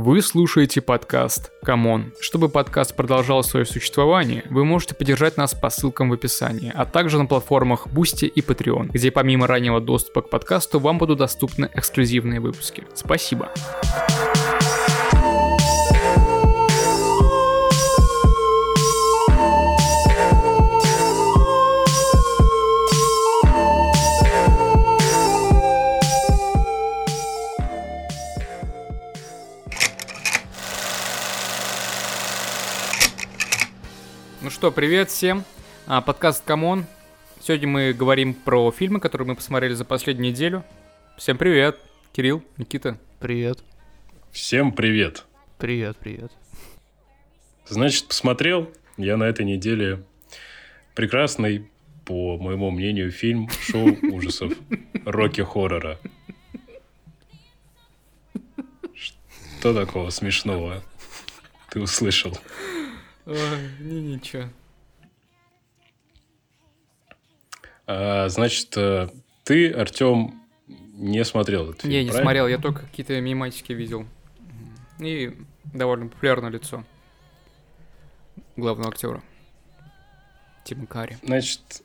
Вы слушаете подкаст «Камон». Чтобы подкаст продолжал свое существование, вы можете поддержать нас по ссылкам в описании, а также на платформах Boosty и Patreon, где помимо раннего доступа к подкасту вам будут доступны эксклюзивные выпуски. Спасибо. Ну что, привет всем. А, подкаст Come on. Сегодня мы говорим про фильмы, которые мы посмотрели за последнюю неделю. Всем привет. Кирилл, Никита. Привет. Всем привет. Привет, привет. Значит, посмотрел я на этой неделе прекрасный, по моему мнению, фильм шоу ужасов Рокки Хоррора. Что такого смешного ты услышал? Ой, не, ничего. А, значит, э, ты, Артем, не смотрел этот фильм, Не, не правильно? смотрел, я только какие-то мематики видел. И довольно популярное лицо главного актера. Тима Карри. Значит,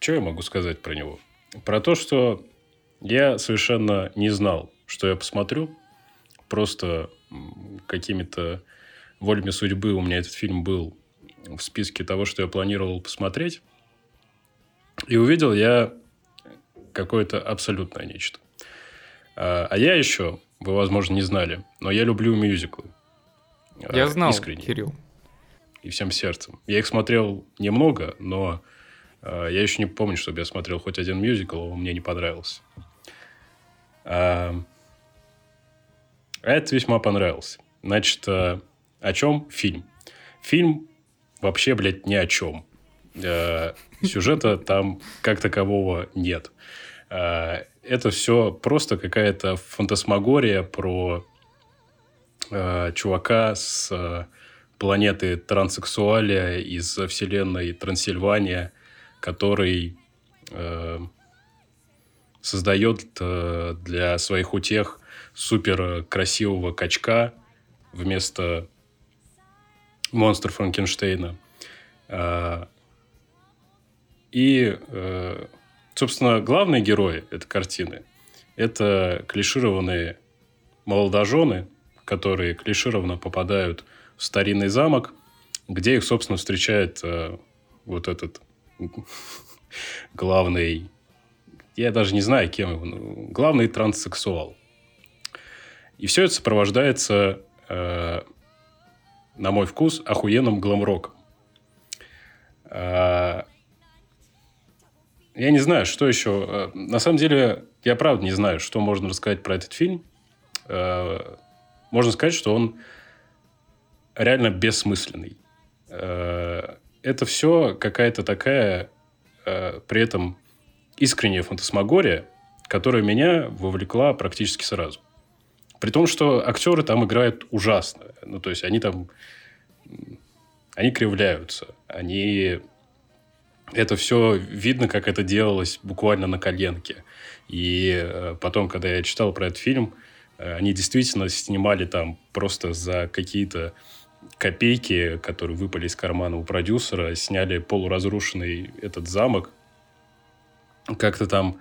что я могу сказать про него? Про то, что я совершенно не знал, что я посмотрю. Просто какими-то волями судьбы у меня этот фильм был в списке того, что я планировал посмотреть. И увидел я какое-то абсолютное нечто. А а я еще, вы, возможно, не знали, но я люблю мюзиклы. А, Я знал, Искренне Кирилл. и всем сердцем. Я их смотрел немного, но э, я еще не помню, чтобы я смотрел хоть один мюзикл, он мне не понравился. А, а это весьма понравился. Значит, о чем фильм? Фильм вообще, блядь, ни о чем. Э, сюжета там как такового нет. Э, это все просто какая-то фантасмагория про э, чувака с планеты транссексуалия из вселенной Трансильвания, который создает для своих утех супер красивого качка вместо монстра Франкенштейна. А, И, э, собственно, главные герои этой картины – это клишированные молодожены, которые клишированно попадают в старинный замок, где их, собственно, встречает э, вот этот главный, я даже не знаю, кем его, ну, главный транссексуал. И все это сопровождается, э, на мой вкус, охуенным гламроком. А, я не знаю, что еще. Э, На самом деле, я правда не знаю, что можно рассказать про этот фильм. Э, Можно сказать, что он реально бессмысленный. Э, Это все какая-то такая, при этом искренняя фантасмагория, которая меня вовлекла практически сразу. При том, что актеры там играют ужасно. Ну, то есть, они там... Они кривляются. Они... Это все видно, как это делалось буквально на коленке. И э, потом, когда я читал про этот фильм, э, они действительно снимали там просто за какие-то копейки, которые выпали из кармана у продюсера, сняли полуразрушенный этот замок. Как-то там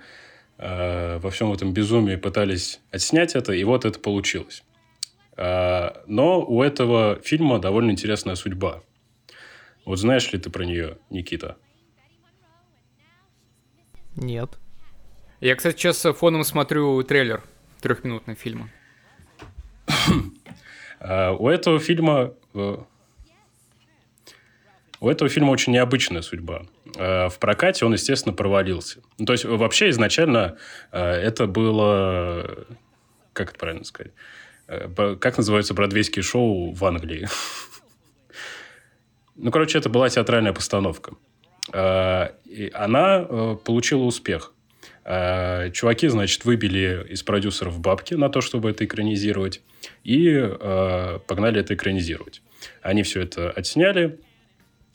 э, во всем этом безумии пытались отснять это, и вот это получилось. А, но у этого фильма довольно интересная судьба. Вот знаешь ли ты про нее, Никита? Нет. Я, кстати, сейчас фоном смотрю трейлер трехминутного фильма. А, у этого фильма э, у этого фильма очень необычная судьба. Э, В прокате он, естественно, провалился. Ну, то есть, вообще, изначально э, это было... Как это правильно сказать? Э, Как называются бродвейские шоу в Англии? Ну, короче, это была театральная постановка. Она получила успех. Чуваки, значит, выбили из продюсеров бабки на то, чтобы это экранизировать, и погнали это экранизировать. Они все это отсняли,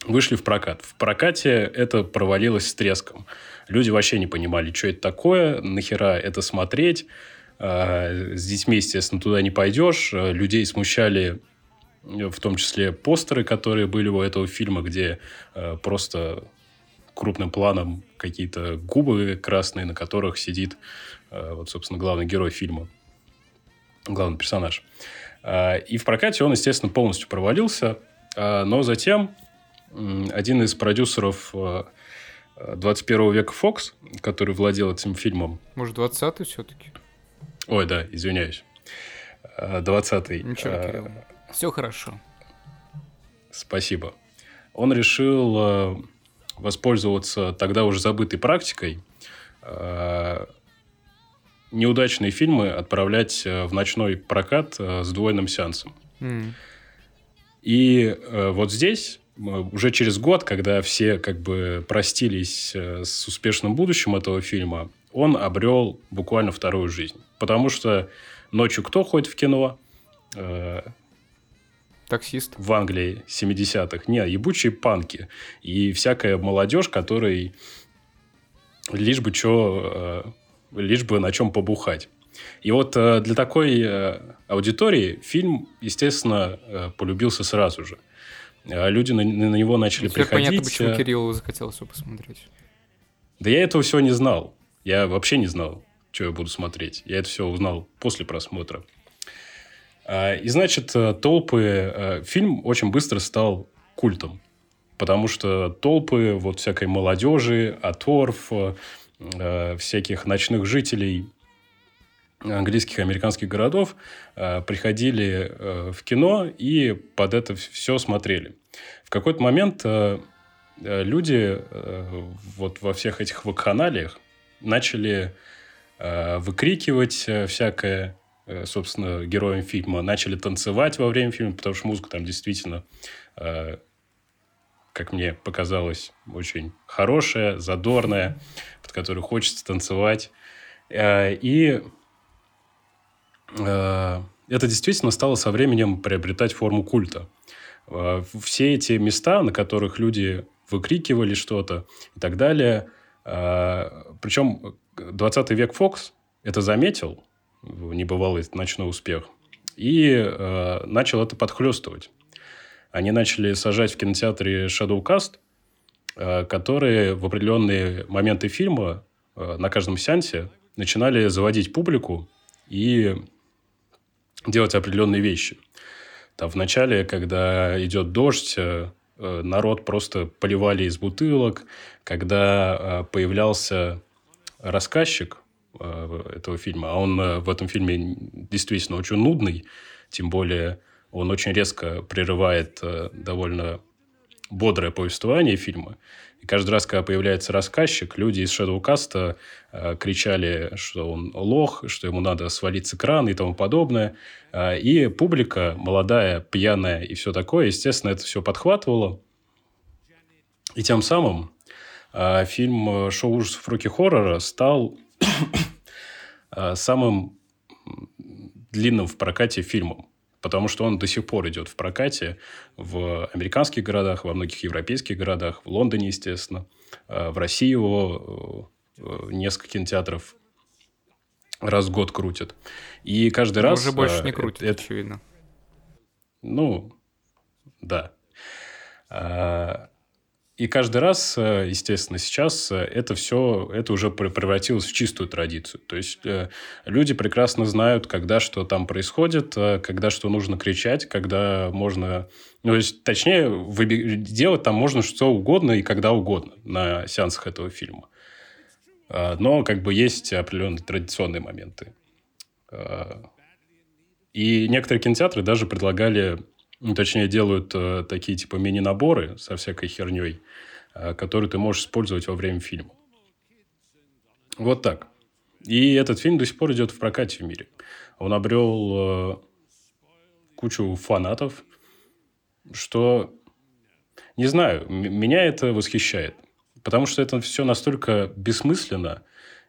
вышли в прокат. В прокате это провалилось с треском. Люди вообще не понимали, что это такое, нахера это смотреть. Э, с детьми, естественно, туда не пойдешь. Э, людей смущали в том числе постеры, которые были у этого фильма, где просто крупным планом какие-то губы красные, на которых сидит, вот, собственно, главный герой фильма, главный персонаж. И в прокате он, естественно, полностью провалился, но затем один из продюсеров 21 века Fox, который владел этим фильмом. Может, 20-й все-таки? Ой, да, извиняюсь. 20-й. Э, Ничего, Кирилл. Все хорошо. Спасибо. Он решил э, воспользоваться тогда уже забытой практикой э, неудачные фильмы отправлять в ночной прокат с двойным сеансом. Mm. И вот здесь уже через год, когда все как бы простились с успешным будущим этого фильма, он обрел буквально вторую жизнь. Потому что ночью кто ходит в кино? Э, Таксист. В Англии 70-х. Не, ебучие панки. И всякая молодежь, которой лишь бы, чё, э, лишь бы на чем побухать. И вот э, для такой аудитории фильм, естественно, полюбился сразу же. Люди на, на него начали Теперь приходить. понятно, почему Кириллу захотелось его посмотреть. Да я этого всего не знал. Я вообще не знал, что я буду смотреть. Я это все узнал после просмотра. А, и, значит, э, толпы... Э, фильм очень быстро стал культом. Потому что толпы вот всякой молодежи, оторв, э, всяких ночных жителей английских и американских городов приходили в кино и под это все смотрели. В какой-то момент люди вот во всех этих вакханалиях начали э, выкрикивать э, всякое, э, собственно, героям фильма, начали танцевать во время фильма, потому что музыка там действительно, э, как мне показалось, очень хорошая, задорная, под которую хочется танцевать. Э, и э, это действительно стало со временем приобретать форму культа. Э, все эти места, на которых люди выкрикивали что-то и так далее – а, Причем 20 век Фокс это заметил, небывалый ночной успех, и э, начал это подхлестывать. Они начали сажать в кинотеатре Shadowcast, э, которые в определенные моменты фильма э, на каждом сеансе начинали заводить публику и делать определенные вещи. Там в начале, когда идет дождь, Э, народ просто поливали из бутылок, когда э, появлялся рассказчик э, этого фильма, а он в этом фильме действительно очень нудный, тем более он очень резко прерывает довольно бодрое повествование фильма. И каждый раз, когда появляется рассказчик, люди из Shadowcast э, кричали, что он лох, что ему надо свалить с экрана и тому подобное. Э, и публика, молодая, пьяная и все такое, естественно, это все подхватывало. И тем самым э, фильм «Шоу ужасов Рокки Хоррора» стал э, самым длинным в прокате фильмом потому что он до сих пор идет в прокате в американских городах, во многих европейских городах, в Лондоне, естественно. Э, в России его э, несколько кинотеатров раз в год крутят. И каждый Но раз... Уже больше э, не крутят, это, очевидно. Ну, да. И каждый раз, э, естественно, сейчас э, это все, это уже превратилось в чистую традицию. То есть, э, люди прекрасно знают, когда что там происходит, когда что нужно кричать, когда можно... Ну, то есть, точнее, делать там можно что угодно и когда угодно на сеансах этого фильма. Но как бы есть определенные традиционные моменты. И некоторые кинотеатры даже предлагали точнее, делают э, такие типа мини-наборы со всякой херней, э, которые ты можешь использовать во время фильма. Вот так. И этот фильм до сих пор идет в прокате в мире. Он обрел э, кучу фанатов, что, не знаю, меня это восхищает. Потому что это все настолько бессмысленно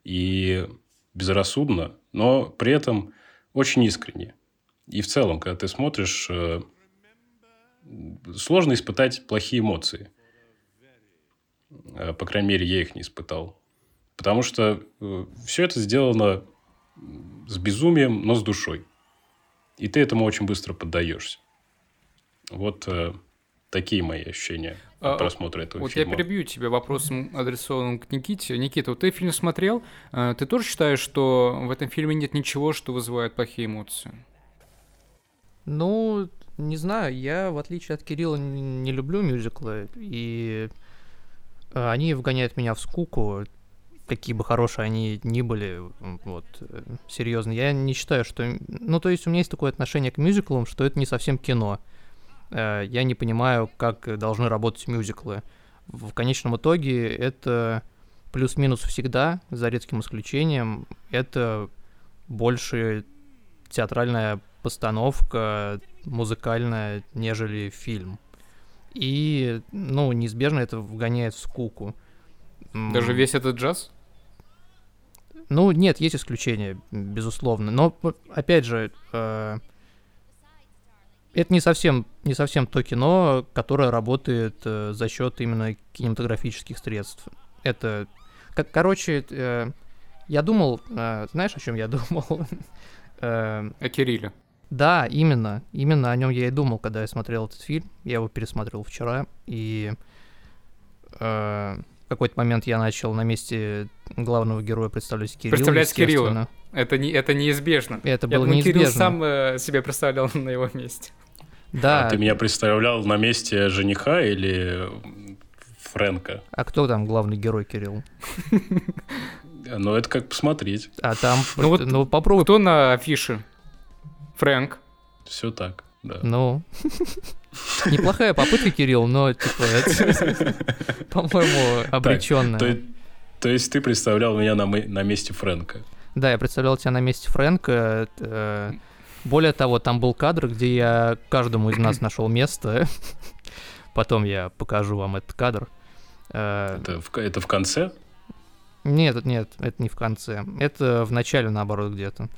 и безрассудно, но при этом очень искренне. И в целом, когда ты смотришь э, сложно испытать плохие эмоции. Э, по крайней мере, я их не испытал. Потому что э, все это сделано с безумием, но с душой. И ты этому очень быстро поддаешься. Вот э, такие мои ощущения от А, просмотра этого Вот фильма. я перебью тебя вопросом, адресованным к Никите. Никита, вот ты фильм смотрел, э, ты тоже считаешь, что в этом фильме нет ничего, что вызывает плохие эмоции? Ну, не знаю, я, в отличие от Кирилла, не люблю мюзиклы, и э, они вгоняют меня в скуку, какие бы хорошие они ни были, вот, серьезно. Я не считаю, что... Ну, то есть у меня есть такое отношение к мюзиклам, что это не совсем кино. Э, Я не понимаю, как должны работать мюзиклы. В конечном итоге это плюс-минус всегда, за редким исключением, это больше театральная постановка музыкальная, нежели фильм. И, ну, неизбежно это вгоняет в скуку. Даже весь этот джаз? Ну, нет, есть исключения, безусловно. Но, опять же, э, это не совсем, не совсем то кино, которое работает э, за счет именно кинематографических средств. Это, как, короче, э, я думал, э, знаешь, о чем я думал? Э, О Кирилле. да, именно. Именно о нем я и думал, когда я смотрел этот фильм. Я его пересмотрел вчера, и э, в какой-то момент я начал на месте главного героя представлять Кирилла. Представлять Кирилла. Это, не, это неизбежно. Это Я было думаю, Кирилл неизбежно. сам э, себя представлял на его месте. Да. А ты меня представлял на месте жениха или Фрэнка? А кто там главный герой Кирилл? Ну, это как посмотреть. А там, Ну вот ну попробуй, Кто на афише? Фрэнк. Все так, да. ну. Неплохая попытка, Кирилл, но типа это, по-моему, обреченная. То, то есть ты представлял меня на, на месте Фрэнка? Да, я представлял тебя на месте Фрэнка. э, Более того, там был кадр, где я каждому из нас нашел место. Потом я покажу вам этот кадр. Э, Это в, это в конце? Нет, нет, это не в конце. Это в начале, наоборот, где-то.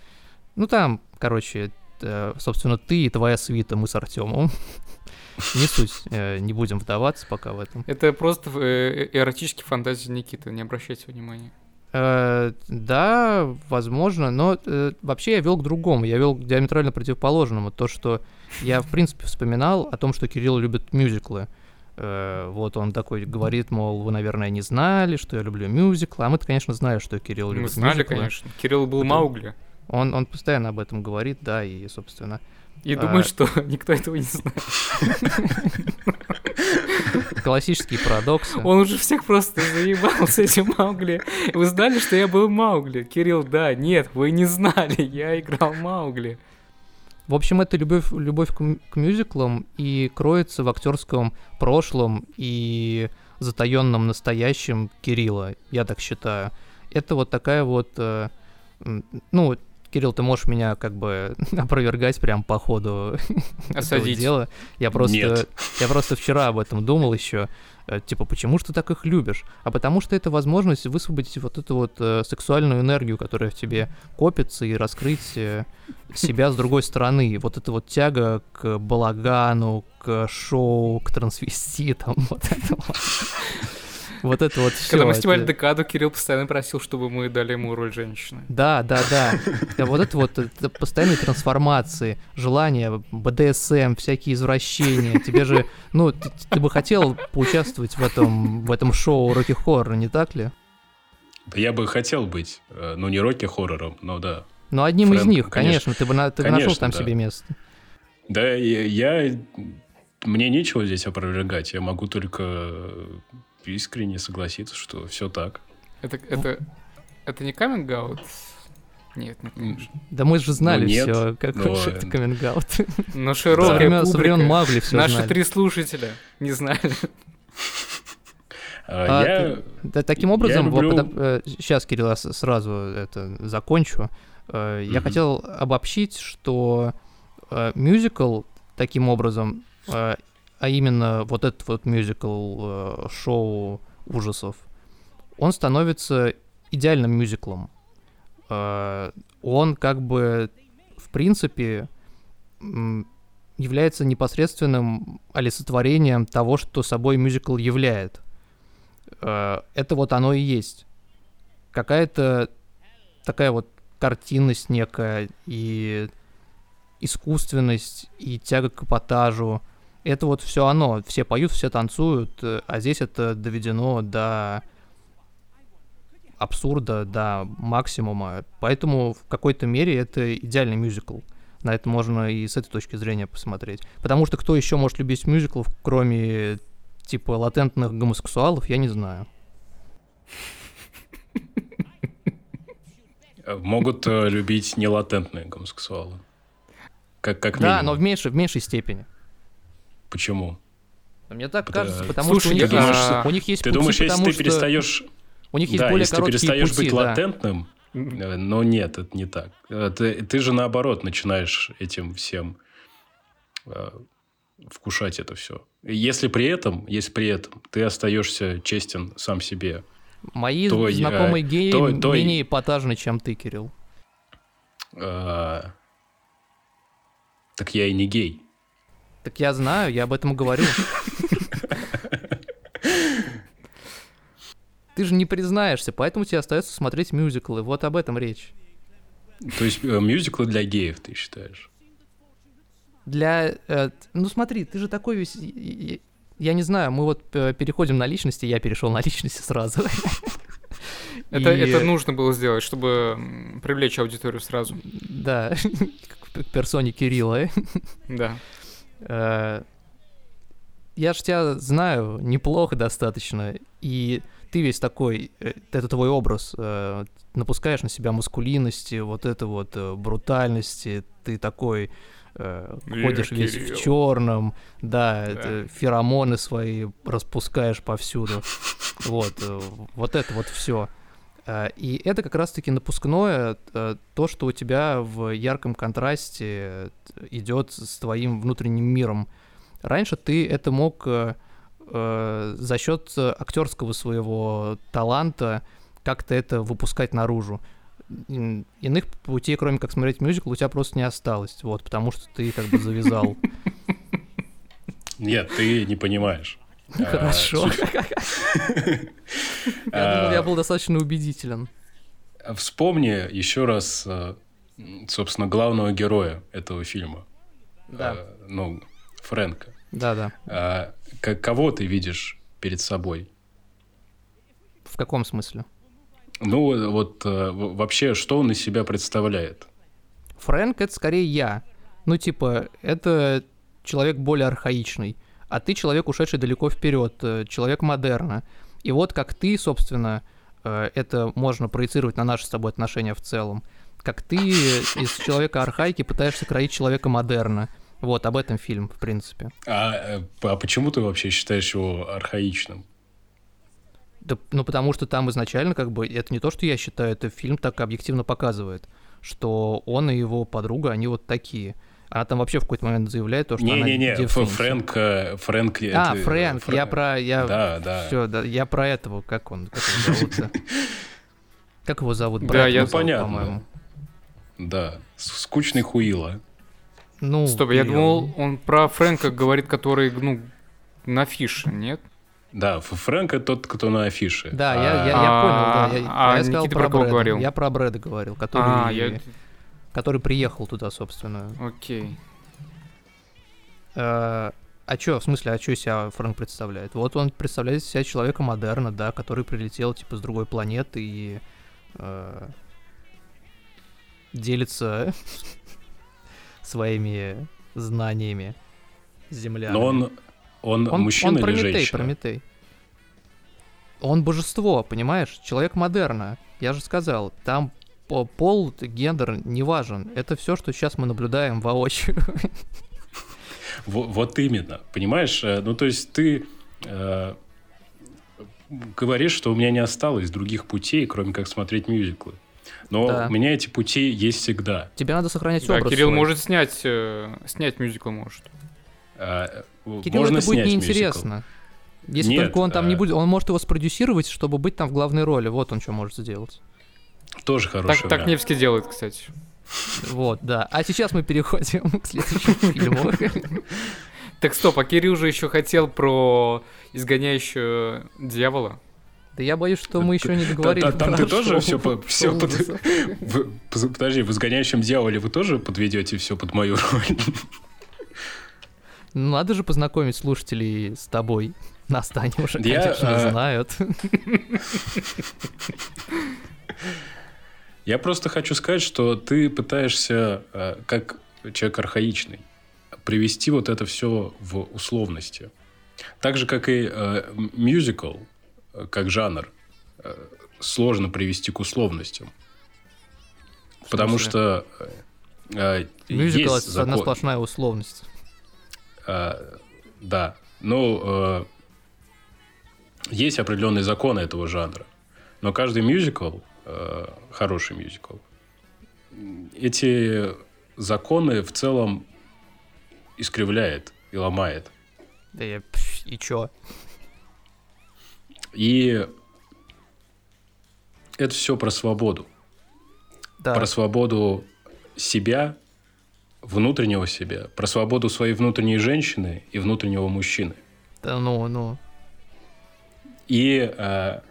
Ну, там, короче, э, собственно, ты и твоя свита, мы с Артемом. Не суть, э, не будем вдаваться пока в этом. Это просто э, эротические фантазии Никиты, не обращайте внимания. Э, да, возможно, но э, вообще я вел к другому, я вел к диаметрально противоположному. То, что я, в принципе, вспоминал о том, что Кирилл любит мюзиклы. Э, вот он такой говорит, мол, вы, наверное, не знали, что я люблю мюзиклы. А мы-то, конечно, знаем, что Кирилл Мы любит знали, мюзиклы. конечно. Кирилл был Это- Маугли. Он, он постоянно об этом говорит, да, и, собственно... И А. думаю, что никто этого не знает. Классические парадоксы. Он уже всех просто заебал с этим Маугли. Вы знали, что я был Маугли? Кирилл, да, нет, вы не знали, я играл Маугли. В общем, это любовь, любовь к, к мюзиклам и кроется в актерском прошлом и затаенном настоящем Кирилла, я так считаю. Это вот такая вот, э, ну, Кирилл, ты можешь меня как бы опровергать прям по ходу этого Осадить. дела. Я просто, Нет. я просто вчера об этом думал еще. Э, Типа, почему же ты так их любишь? А потому что это возможность высвободить вот эту вот э, сексуальную энергию, которая в тебе копится, и раскрыть э, себя с другой стороны. Вот эта вот тяга к балагану, к шоу, к трансвеститам, вот это вот. Вот это вот все. Когда мы снимали декаду, Кирилл постоянно просил, чтобы мы дали ему роль женщины. Да, да, да. Да, Вот это вот это постоянные трансформации, желания, БДСМ, всякие извращения. Тебе же, ну, ты, ты бы хотел поучаствовать в этом, в этом шоу Рокки Хоррор, не так ли? Да я бы хотел быть, э, ну, не роки-хоррором, но да. Ну, одним из Фрэнк, них, конечно, ты бы на- ты бы нашел Конечно, там да. себе место. Да, я, я- Мне нечего здесь опровергать. Я могу только искренне согласиться, что все так. Это, это, это не каминг аут? Нет, не конечно. Да мы же знали Ну, нет, все, как но, э, это каминг-аут. Но Со широкая со публика, времен Маугли все наши знали. три слушателя не знали. А, А, я... Да, таким образом, люблю- сейчас, Кирилл, я сразу это закончу. Э, Я Мгм. хотел обобщить, что э, мюзикл таким образом, э, а именно вот этот вот мюзикл э, шоу ужасов, он становится идеальным мюзиклом. Э, Он как бы, в принципе, является непосредственным олицетворением того, что собой мюзикл являет. Э, Это вот оно и есть. Какая-то такая вот картинность некая, и искусственность, и тяга к эпатажу. Это вот все оно. Все поют, все танцуют, э, а здесь это доведено до абсурда, до максимума. Поэтому в какой-то мере это идеальный мюзикл. На это можно и с этой точки зрения посмотреть. Потому что кто еще может любить мюзиклов, кроме типа латентных гомосексуалов, я не знаю. Могут э, любить нелатентные гомосексуалы. Как, как Да, минимум. но в меньшей, в меньшей степени. Почему? Но Мне так кажется, потому Слушай, что у них, думаешь- у них есть Ты пути, думаешь, если ты что перестаешь... у них есть да, более если ты перестаешь пути, быть да. латентным, э, но нет, это не так. Э, Ты, ты же наоборот начинаешь этим всем э, вкушать это все. Если при этом, если при этом ты остаешься честен сам себе, Мои то, э, знакомые геи то- то- менее эпатажны, чем ты, Кирилл. э, так я и не гей. Так я знаю, я об этом говорю. Ты же не признаешься, поэтому тебе остается смотреть мюзиклы. Вот об этом речь. То есть э, мюзиклы для геев, ты считаешь? Для... э, ну смотри, ты же такой весь... Я не знаю, мы вот э, переходим на личности, я перешел на личности сразу. Это, И- это нужно было сделать, чтобы привлечь аудиторию сразу. Да, к персоне Кирилла. Да. Э, Я ж тебя знаю неплохо достаточно, и ты весь такой, э, это твой образ, э, напускаешь на себя маскулинности, вот это вот брутальности, ты такой Я ходишь весь Кирилл. в черном, да, это феромоны свои распускаешь повсюду, вот, вот это вот все. И это как раз-таки напускное, э, то, что у тебя в ярком контрасте идет с твоим внутренним миром. Раньше ты это мог э, э, за счет актерского своего таланта как-то это выпускать наружу. Ин- Иных путей, кроме как смотреть мюзикл, у тебя просто не осталось, вот, потому что ты как бы завязал. Нет, ты не понимаешь. А, Хорошо. Я думал, я А, был достаточно убедителен. Вспомни еще раз, э, собственно, главного героя этого фильма. Да, Э, Ну, Фрэнка. да, да. А, Кого ты видишь перед собой? В каком смысле? Ну, вот э, вообще, что он из себя представляет? Фрэнк — это скорее я. Ну, типа, это человек более архаичный, а ты человек, ушедший далеко вперед, э, человек модерна. И вот как ты, собственно, э, это можно проецировать на наши с тобой отношения в целом, как ты из человека архаики пытаешься кроить человека модерна. Вот, об этом фильм, в принципе. А, э, а почему ты вообще считаешь его архаичным? Да, ну, потому что там изначально, как бы, это не то, что я считаю, это фильм так объективно показывает, что он и его подруга, они вот такие. Она там вообще в какой-то момент заявляет то, что она Не-не-не, Ф- девственница. Фрэнк... э, Фрэнк А, это- Фрэнк, Фрэ- я про... Я... Да, да. Все, да, я про этого, как он, как его зовут Как его зовут? Да, я- понятно. по-моему. Да, скучный хуила. Ну, Стоп, я думал, он про Фрэнка говорит, который, ну, на фише, нет? Да, Фрэнк это тот, кто на афише. Да, я, я, я А, понял, да. Я, а я сказал Никита про про кого Брэда. говорил? Я про Брэда говорил, который, А, я... который приехал туда, собственно. Окей. Э, а чё, в смысле, а чё себя Фрэнк представляет? Вот он представляет из себя человека модерна, да, который прилетел, типа, с другой планеты и э, делится своими знаниями с землян. Но он, он, он, мужчина он или Прометей, женщина? Прометей. Он божество, понимаешь? Человек модерна. Я же сказал, там пол, гендер не важен. Это все, что сейчас мы наблюдаем воочию. Во- Вот именно, понимаешь? Э, Ну, то есть ты э, говоришь, что у меня не осталось других путей, кроме как смотреть мюзиклы. Но Да. у меня эти пути есть всегда. Тебе надо сохранять Да, образ Кирилл свой. может снять, э, снять мюзикл может. А, э, Кирилл, можно это будет снять неинтересно. Если Нет, только он там не а- будет, он может его спродюсировать, чтобы быть там в главной роли. Вот он что может сделать. Тоже Так, хороший так Невский делает, кстати. Вот, да. А сейчас мы переходим к следующему фильму. Так стоп, а Кирилл же еще хотел про изгоняющего дьявола. Да я боюсь, что мы еще не договорили. Там ты тоже все все Подожди, в изгоняющем дьяволе вы тоже подведете все под мою роль? Ну, надо же познакомить слушателей с тобой. Нас-то они уже, Я, конечно, а... знают. Я просто хочу сказать, что ты пытаешься, а, как человек архаичный, привести вот это все в условности. Так же, как и э, мюзикл, как жанр, э, сложно привести к условностям. Потому что э, Мюзикл это закон... одна сплошная условность. Э, да. Ну, э, есть определенные законы этого жанра. Но каждый мюзикл, э, хороший мюзикл, эти законы в целом искривляет и ломает. Да я... И чё? И это все про свободу. Да. Про свободу себя, внутреннего себя, про свободу своей внутренней женщины и внутреннего мужчины. Да ну, ну. И э,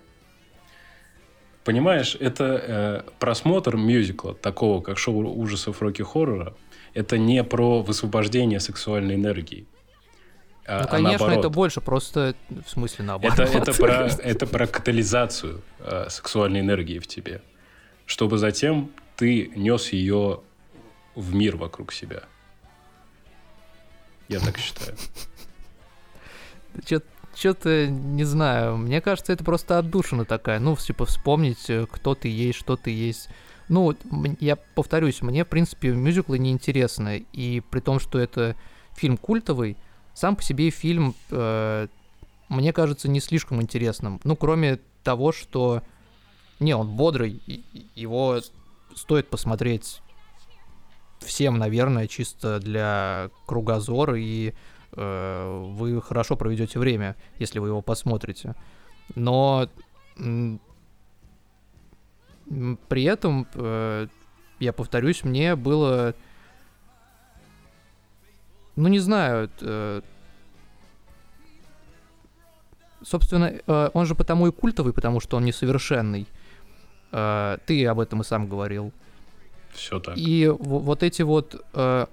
понимаешь, это э, просмотр мюзикла, такого как шоу ужасов роки-хоррора, это не про высвобождение сексуальной энергии. А, ну, конечно, а это больше просто, в смысле, наоборот. Это, это, про, это про катализацию э, сексуальной энергии в тебе, чтобы затем ты нес ее в мир вокруг себя. Я так считаю. Что-то не знаю. Мне кажется, это просто отдушина такая. Ну, типа, вспомнить, э, кто ты есть, что ты есть. Ну, я повторюсь, мне, в принципе, мюзиклы неинтересны. И при том, что это фильм культовый, сам по себе фильм, э, мне кажется, не слишком интересным. Ну, кроме того, что... Не, он бодрый, его стоит посмотреть всем, наверное, чисто для кругозора, и вы хорошо проведете время, если вы его посмотрите. Но при этом, э, я повторюсь, мне было ну, не знаю. Э, собственно, э, он же потому и культовый, потому что он несовершенный. Э, ты об этом и сам говорил. Все так. И вот эти вот э,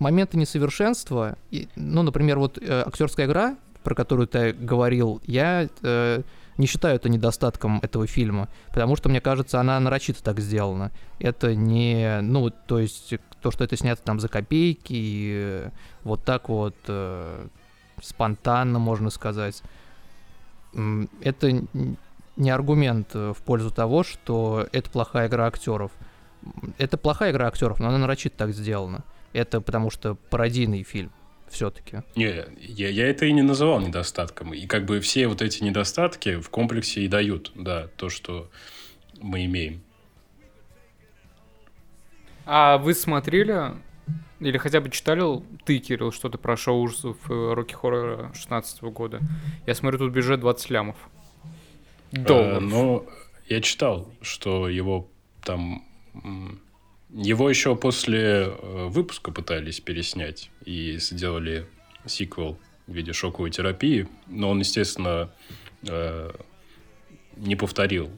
моменты несовершенства, и, ну, например, вот э, актерская игра, про которую ты говорил, я э, не считаю это недостатком этого фильма, потому что, мне кажется, она нарочито так сделана. Это не, ну, то есть то, что это снято там за копейки, и вот так вот э, спонтанно, можно сказать, это не аргумент в пользу того, что это плохая игра актеров. Это плохая игра актеров, но она нарочито так сделана. Это потому что пародийный фильм все-таки. Не, я, я это и не называл недостатком. И как бы все вот эти недостатки в комплексе и дают, да, то, что мы имеем. А вы смотрели или хотя бы читали ты, Кирилл, что-то про шоу ужасов э, Рокки Хоррора 16 года? Я смотрю, тут бюджет 20 лямов. Долларов. А, ну, я читал, что его там... Его еще после э, выпуска пытались переснять и сделали сиквел в виде шоковой терапии, но он, естественно, э, не повторил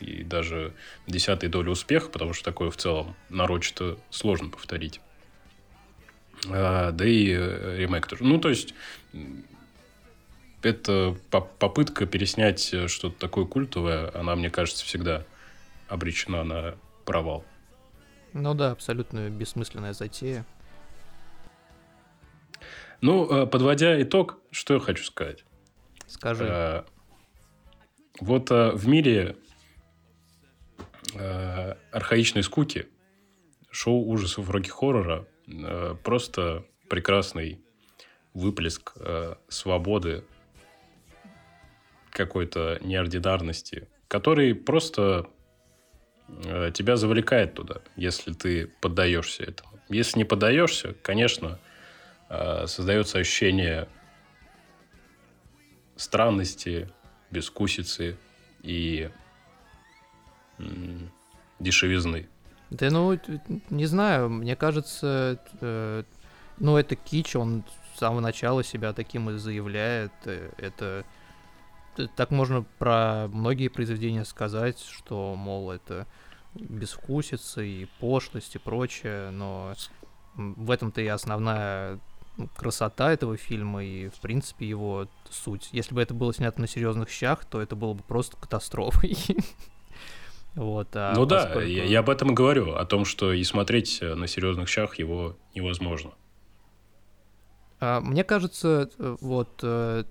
и даже десятой доли успеха, потому что такое в целом нарочито сложно повторить. А, да и э, ремейк тоже. Ну, то есть, это попытка переснять что-то такое культовое, она, мне кажется, всегда обречена на провал. Ну да, абсолютно бессмысленная затея. Ну, э, подводя итог, что я хочу сказать. Скажи. А, вот а, в мире а, архаичной скуки шоу ужасов роки-хоррора а, просто прекрасный выплеск а, свободы, какой-то неординарности, который просто тебя завлекает туда, если ты поддаешься этому. Если не поддаешься, конечно, а, создается ощущение странности, бескусицы и дешевизны. Да ну, не знаю, мне кажется, э, ну это кич, он с самого начала себя таким и заявляет. Э, это так можно про многие произведения сказать, что, мол, это безвкусица и пошлость и прочее, но в этом-то и основная красота этого фильма и, в принципе, его суть. Если бы это было снято на серьезных щах, то это было бы просто катастрофой. Вот, а ну поскольку... да, я, я об этом и говорю, о том, что и смотреть на серьезных щах его невозможно. А, мне кажется, э, вот э,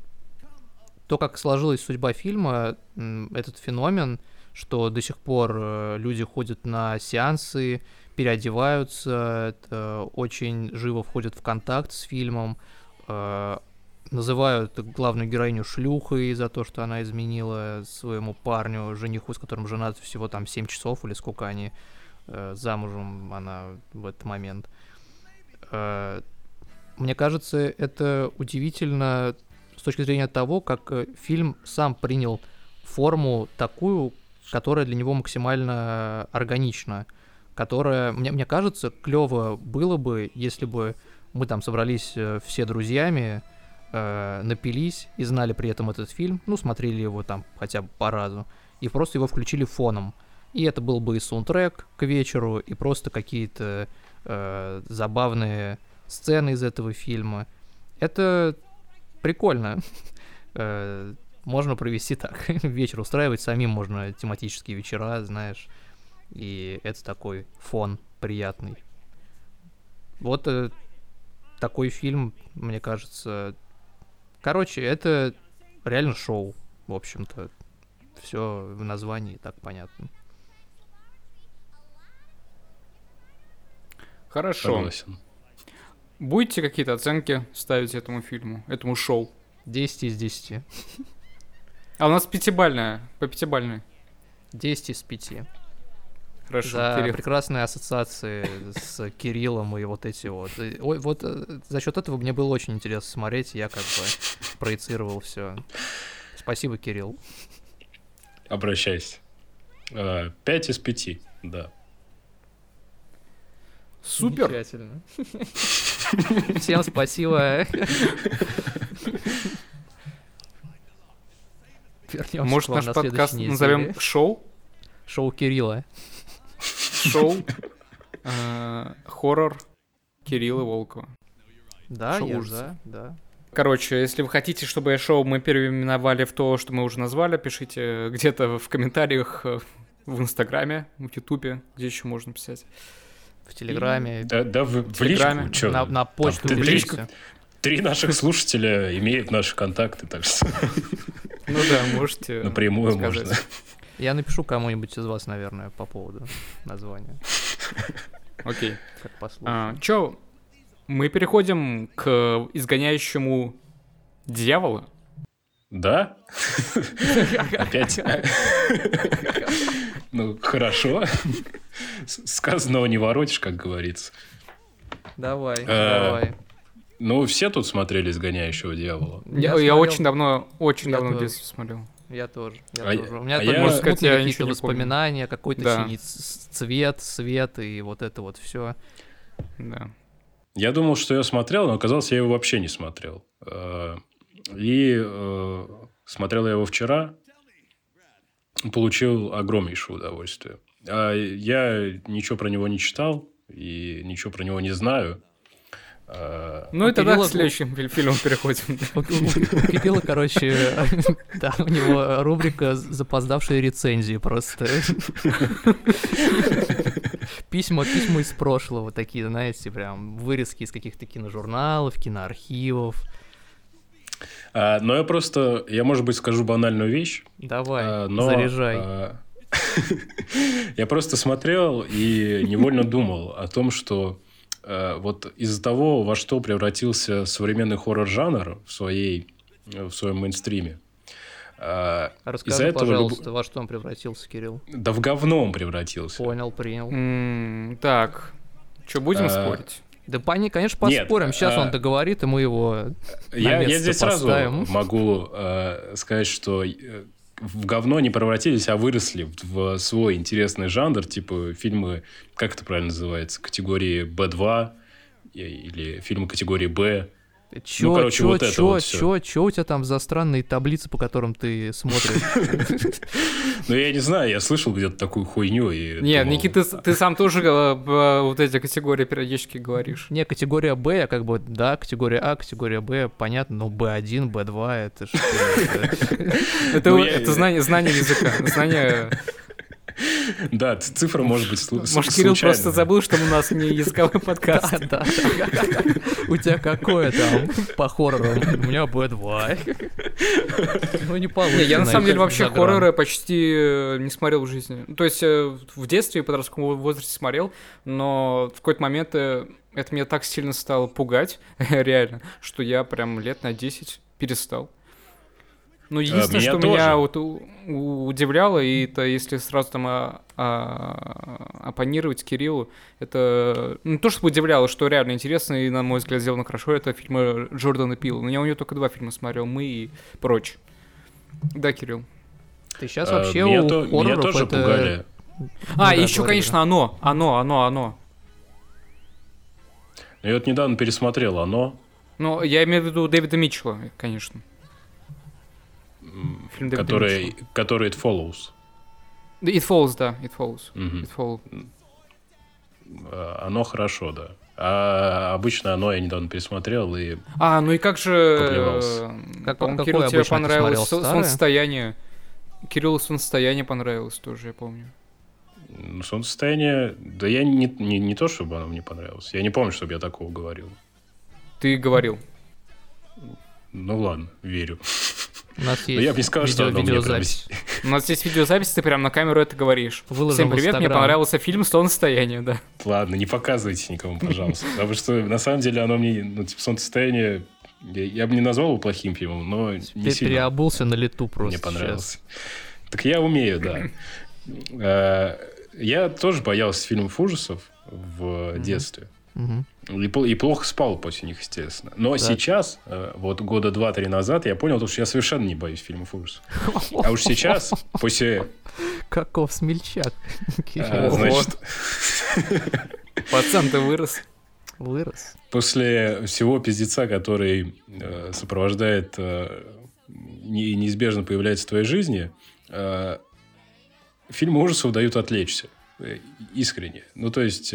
то, как сложилась судьба фильма, этот феномен, что до сих пор э, люди ходят на сеансы, переодеваются, очень живо входят в контакт с фильмом, называют главную героиню шлюхой за то, что она изменила своему парню, жениху, с которым женат всего там 7 часов или сколько они э, замужем она в этот момент. Э, мне кажется, это удивительно с точки зрения того, как э, фильм сам принял форму такую, которая для него максимально органична, которая, мне, мне кажется, клево было бы, если бы мы там собрались э, все друзьями, э, напились и знали при этом этот фильм, ну, смотрели его там хотя бы по разу, и просто его включили фоном. И это был бы и саундтрек к вечеру, и просто какие-то э, забавные сцены из этого фильма. Это прикольно. Э, можно провести так. Вечер устраивать самим можно тематические вечера, знаешь. И это такой фон приятный. Вот э, такой фильм, мне кажется, Короче, это реально шоу, в общем-то. Все в названии так понятно. Хорошо. Согласен. Будете какие-то оценки ставить этому фильму, этому шоу? 10 из 10. А у нас пятибальная, по пятибальной. 10 из 5. Хорошо, за Кирилл. прекрасные ассоциации с Кириллом и вот эти вот. Ой, вот э, за счет этого мне было очень интересно смотреть, я как бы проецировал все. Спасибо, Кирилл. Обращайся. А, пять из пяти, да. Супер. Всем спасибо. Вернемся Может, наш подкаст назовем шоу? Шоу Кирилла шоу э, хоррор Кирилла Волкова. Да, я да, да. Короче, если вы хотите, чтобы шоу мы переименовали в то, что мы уже назвали, пишите где-то в комментариях э, в Инстаграме, в Ютубе, где еще можно писать. В Телеграме. Да, да в, в Телеграме. Личку, на, на почту Там, личку. Три наших слушателя имеют наши контакты, так что... Ну да, можете Напрямую можно. Я напишу кому-нибудь из вас, наверное, по поводу названия. Окей. Как послушаем. А, чё, мы переходим к изгоняющему дьявола? Да? Опять? Ну, хорошо. Сказанного не воротишь, как говорится. Давай, а, давай. Ну, все тут смотрели «Изгоняющего дьявола». Я очень давно, очень давно в детстве смотрел. Я тоже. Я а тоже. У меня а только, я... может сказать, я какие-то воспоминания, какой-то да. синий цвет, свет и вот это вот все. Да. Я думал, что я смотрел, но оказалось, я его вообще не смотрел. Э, и э, смотрел я его вчера, получил огромнейшее удовольствие. А я ничего про него не читал и ничего про него не знаю. Э, ну и тогда к следующему фильму переходим. У Кирилла, короче, да, у него рубрика «Запоздавшие рецензии» просто. Письма, письма из прошлого такие, знаете, прям вырезки из каких-то киножурналов, киноархивов. А, но я просто, я, может быть, скажу банальную вещь. Давай, а, но, заряжай. А, я просто смотрел и невольно думал о том, что Э, вот из-за того, во что превратился современный хоррор-жанр в, своей, в своем мейнстриме, э, Расскажи, этого пожалуйста, люб... во что он превратился, Кирилл? Да в говно он превратился. Понял, принял. Mm, так, что, будем а... спорить? Да, пани, конечно, поспорим. Нет, Сейчас а... он договорит, и мы его Я, я здесь поставим. сразу могу э, сказать, что э, в говно не превратились, а выросли в свой интересный жанр, типа фильмы, как это правильно называется, категории B2 или фильмы категории B. Чё, Ну, короче, чё, вот это чё, вот чё, чё у тебя там за странные таблицы, по которым ты смотришь? Ну, я не знаю, я слышал где-то такую хуйню и... Думал, Никита, ты, сам тоже э, вот эти категории периодически говоришь. Не, категория Б, я как бы, да, категория А, категория Б, понятно, но Б1, Б2, это что? это? Это, Ну, знание языка. Знание... Да, цифра может быть слу- Может, Кирилл случайная. просто забыл, что у нас не языковой подкаст. Да, да. У тебя какое там по хоррорам? У меня Б2. Ну, не получится. я на самом деле вообще хорроры почти э, не смотрел в жизни. То есть э, в детстве и подростковом возрасте смотрел, но в какой-то момент э, это меня так сильно стало пугать, реально, что я прям лет на 10 перестал. Ну, единственное, меня что меня тоже. вот у- у- удивляло, и это если сразу там а- а- оппонировать Кириллу, это ну, не то, чтобы удивляло, что реально интересно и, на мой взгляд, сделано хорошо, это фильмы Джордана Пила. Но я у него только два фильма смотрел, «Мы» и прочь. Да, Кирилл. Ты сейчас А, вообще меня, у то- меня тоже это- пугали. А, да, и еще, говори, конечно, оно, оно, оно, оно. Я вот недавно пересмотрел «Оно». Ну, я имею в виду Дэвида Митчелла, конечно. Фильм Дэвида который, который «It Follows». It Falls, да, It Falls. Мгм. It Falls. Э, Оно хорошо, да. А обычно оно я недавно пересмотрел, и А, ну и как же... Э, Как- по-моему, какое Кирилл, тебе понравилось смотрел, «Со- старое? солнцестояние. Кириллу солнцестояние понравилось тоже, я помню. ну, солнцестояние... Да я не, не, не то, чтобы оно мне понравилось. Я не помню, чтобы я такого говорил. Ты говорил. Ну ладно, верю. У нас я бы не есть сказал, что видео- мне прям видеозапись. У нас есть видеозапись, ты прям на камеру это говоришь. Выложим Всем привет, мне понравился фильм «Солнцестояние», да. Ладно, не показывайте никому, пожалуйста. Потому что на самом деле оно мне, ну, типа, солнцестояние... Я, я бы не назвал его плохим фильмом, но не Ты сильно переобулся на лету просто мне понравился. Так я умею, да. Э, Я тоже боялся фильмов ужасов в детстве. И, пл- и плохо спал после них, естественно. Но Так. сейчас, э, вот года два-три назад, я понял, что я совершенно не боюсь фильмов ужасов. А уж сейчас, после, Каков смельчак. э, значит, Пацан, ты вырос. Вырос. после всего пиздеца, который э, сопровождает, не- неизбежно появляется в твоей жизни, фильмы ужасов дают отвлечься. Искренне. Ну, то есть...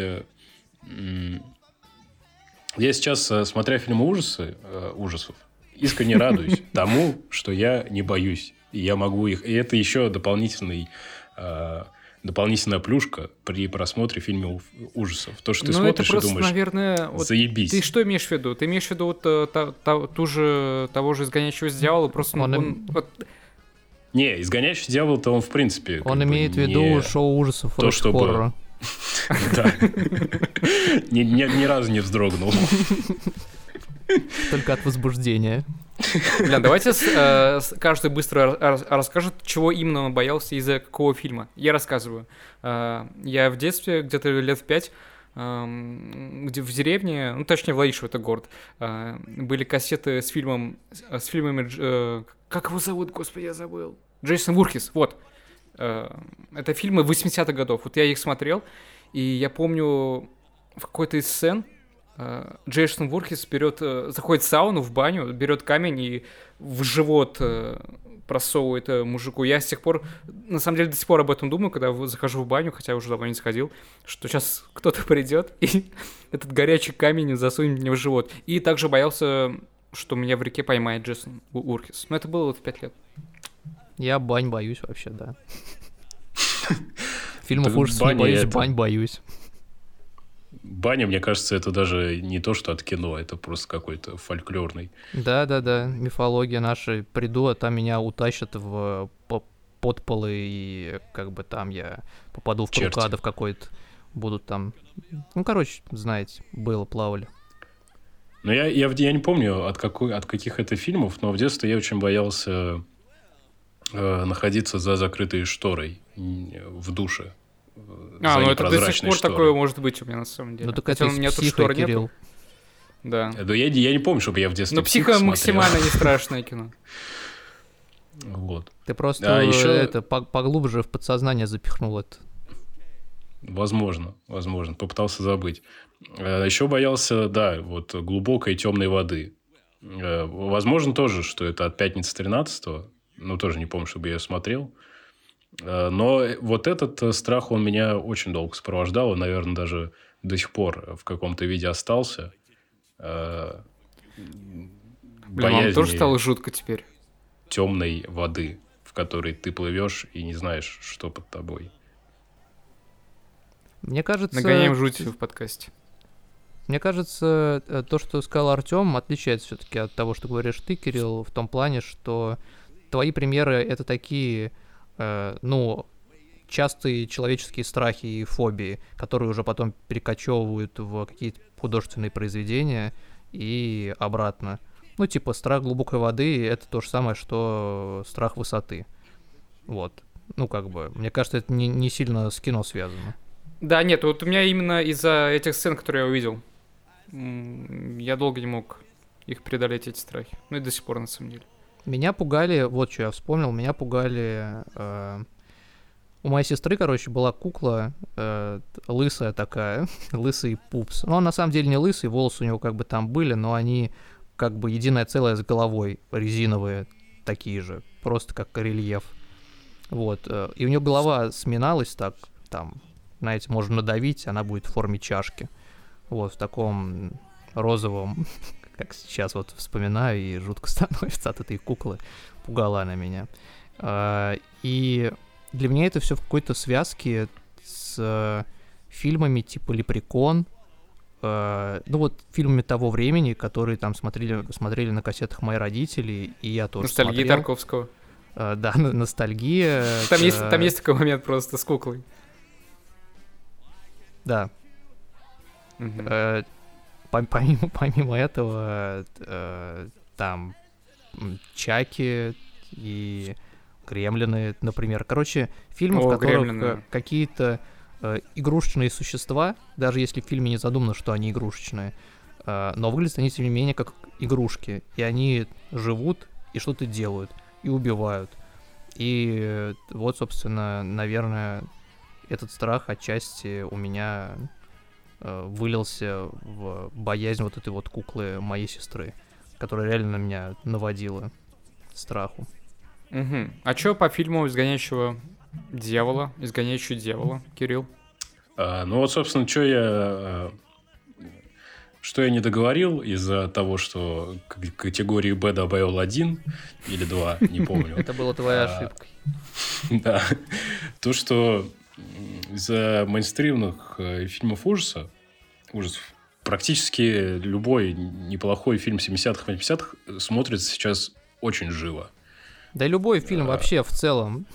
я сейчас, э, смотря фильмы ужасы, э, ужасов, искренне радуюсь тому, что я не боюсь. И я могу их... И это еще дополнительный... э, дополнительная плюшка при просмотре фильмов ужасов. То, что ты ну, это смотришь и просто, думаешь, наверное, вот заебись. Ты что имеешь в виду? Ты имеешь в виду вот та- та- ту же, того же изгоняющего с дьявола, просто ну, Он он, им- вот, Не, изгоняющий дьявол-то он, в принципе... Он имеет в виду шоу ужасов то, чтобы- хоррора. Да. Ни разу не вздрогнул. Только от возбуждения. Бля, давайте с- э, с- каждый быстро рас- расскажет, чего именно он боялся из-за какого фильма. Я рассказываю. Э, Я в детстве, где-то лет в пять, эм, где в деревне, ну точнее Владишево, это город, э, были кассеты с фильмом, с с фильмами, э, как его зовут, господи, я забыл, Джейсон Вуркис, вот. Э, Это фильмы 80-х годов, вот я их смотрел, и я помню в какой-то из сцен э, Джейсон Вуркис берет, э, заходит в сауну, в баню, берет камень и в живот просовывает мужику. Я с тех пор, на самом деле, до сих пор об этом думаю, когда захожу в баню, хотя уже давно не заходил, что сейчас кто-то придет и этот горячий камень засунет мне в живот. И также боялся, что меня в реке поймает Джейсон Уркис. Но это было вот в пять лет. Я бань боюсь вообще, да. Фильмов Да ужасов не боюсь, бань боюсь. Баня, мне кажется, это даже не то, что от кино, это просто какой-то фольклорный. Да-да-да, мифология наша. Приду, а там меня утащат в по- подполы, и как бы там я попаду в Черти. круг ада в какой-то. Будут там... Ну, короче, знаете, было, плавали. Но я, я, я не помню, от, какой, от каких это фильмов, но в детстве я очень боялся находиться за закрытой шторой в душе. э, А, ну это до сих пор шторой. такое может быть у меня на самом деле. Ну, так Хотя это у меня тут штор нету. Кирилл. Да. Э, да я, я не помню, чтобы я в детстве Но «Псих» психа смотрел. максимально не страшное кино. Вот. Ты просто А, ещё- это по- поглубже в подсознание запихнул это. Возможно, возможно. Попытался забыть. Еще боялся, да, вот глубокой темной воды. Э, возможно тоже, что это от пятницы 13 ну, тоже не помню, чтобы я ее смотрел. Э, но вот этот э, страх, он меня очень долго сопровождал, и, наверное, даже до сих пор в каком-то виде остался. Блин, вам тоже стало жутко теперь? Темной воды, в которой ты плывешь и не знаешь, что под тобой. Мне кажется... Нагоняем жуть в подкасте. Мне кажется, э, то, что сказал Артем, отличается все-таки от того, что говоришь ты, Кирилл, в том плане, что твои примеры это такие, э, ну, частые человеческие страхи и фобии, которые уже потом перекочевывают в какие-то художественные произведения и обратно. Ну, типа, страх глубокой воды — это то же самое, что страх высоты. Вот. Ну, как бы, мне кажется, это не, не сильно с кино связано. Да, нет, вот у меня именно из-за этих сцен, которые я увидел, я долго не мог их преодолеть, эти страхи. Ну и до сих пор, на самом деле. Меня пугали, вот что я вспомнил, меня пугали... Э, у моей сестры, короче, была кукла э, лысая такая, лысый пупс. Но он на самом деле не лысый, волосы у него как бы там были, но они как бы единое целое с головой, резиновые такие же, просто как рельеф. Вот. Э, и у нее голова сминалась так, там, знаете, можно надавить, она будет в форме чашки. Вот, в таком розовом, как сейчас вот вспоминаю, и жутко становится от этой куклы. Пугала она меня. А, и для меня это все в какой-то связке с фильмами типа «Лепрекон», Uh, ну вот фильмами того времени, которые там смотрели, смотрели на кассетах мои родители, и я тоже Ностальгия смотрел. Тарковского. Uh, да, ностальгия. Там, есть, там есть такой момент просто с куклой. Да. Э, помимо, помимо этого, э, там Чаки и Кремлины, например. Короче, фильмы, О, в которых Гремлины. какие-то э, игрушечные существа, даже если в фильме не задумано, что они игрушечные, э, но выглядят они, тем не менее, как игрушки. И они живут и что-то делают, и убивают. И вот, собственно, наверное, этот страх отчасти у меня э, вылился в боязнь вот этой вот куклы моей сестры, которая реально на меня наводила страху. Угу. А что по фильму «Изгоняющего дьявола», «Изгоняющий дьявола», Кирилл? А, ну вот, собственно, что я э, что я не договорил из-за того, что к категории Б добавил один или два, не помню. Это была твоя а, ошибка. Да. То, что из-за мейнстримных э, фильмов ужаса, ужасов, практически любой неплохой фильм 70-х, 80-х смотрится сейчас очень живо. Да любой фильм а, вообще в целом.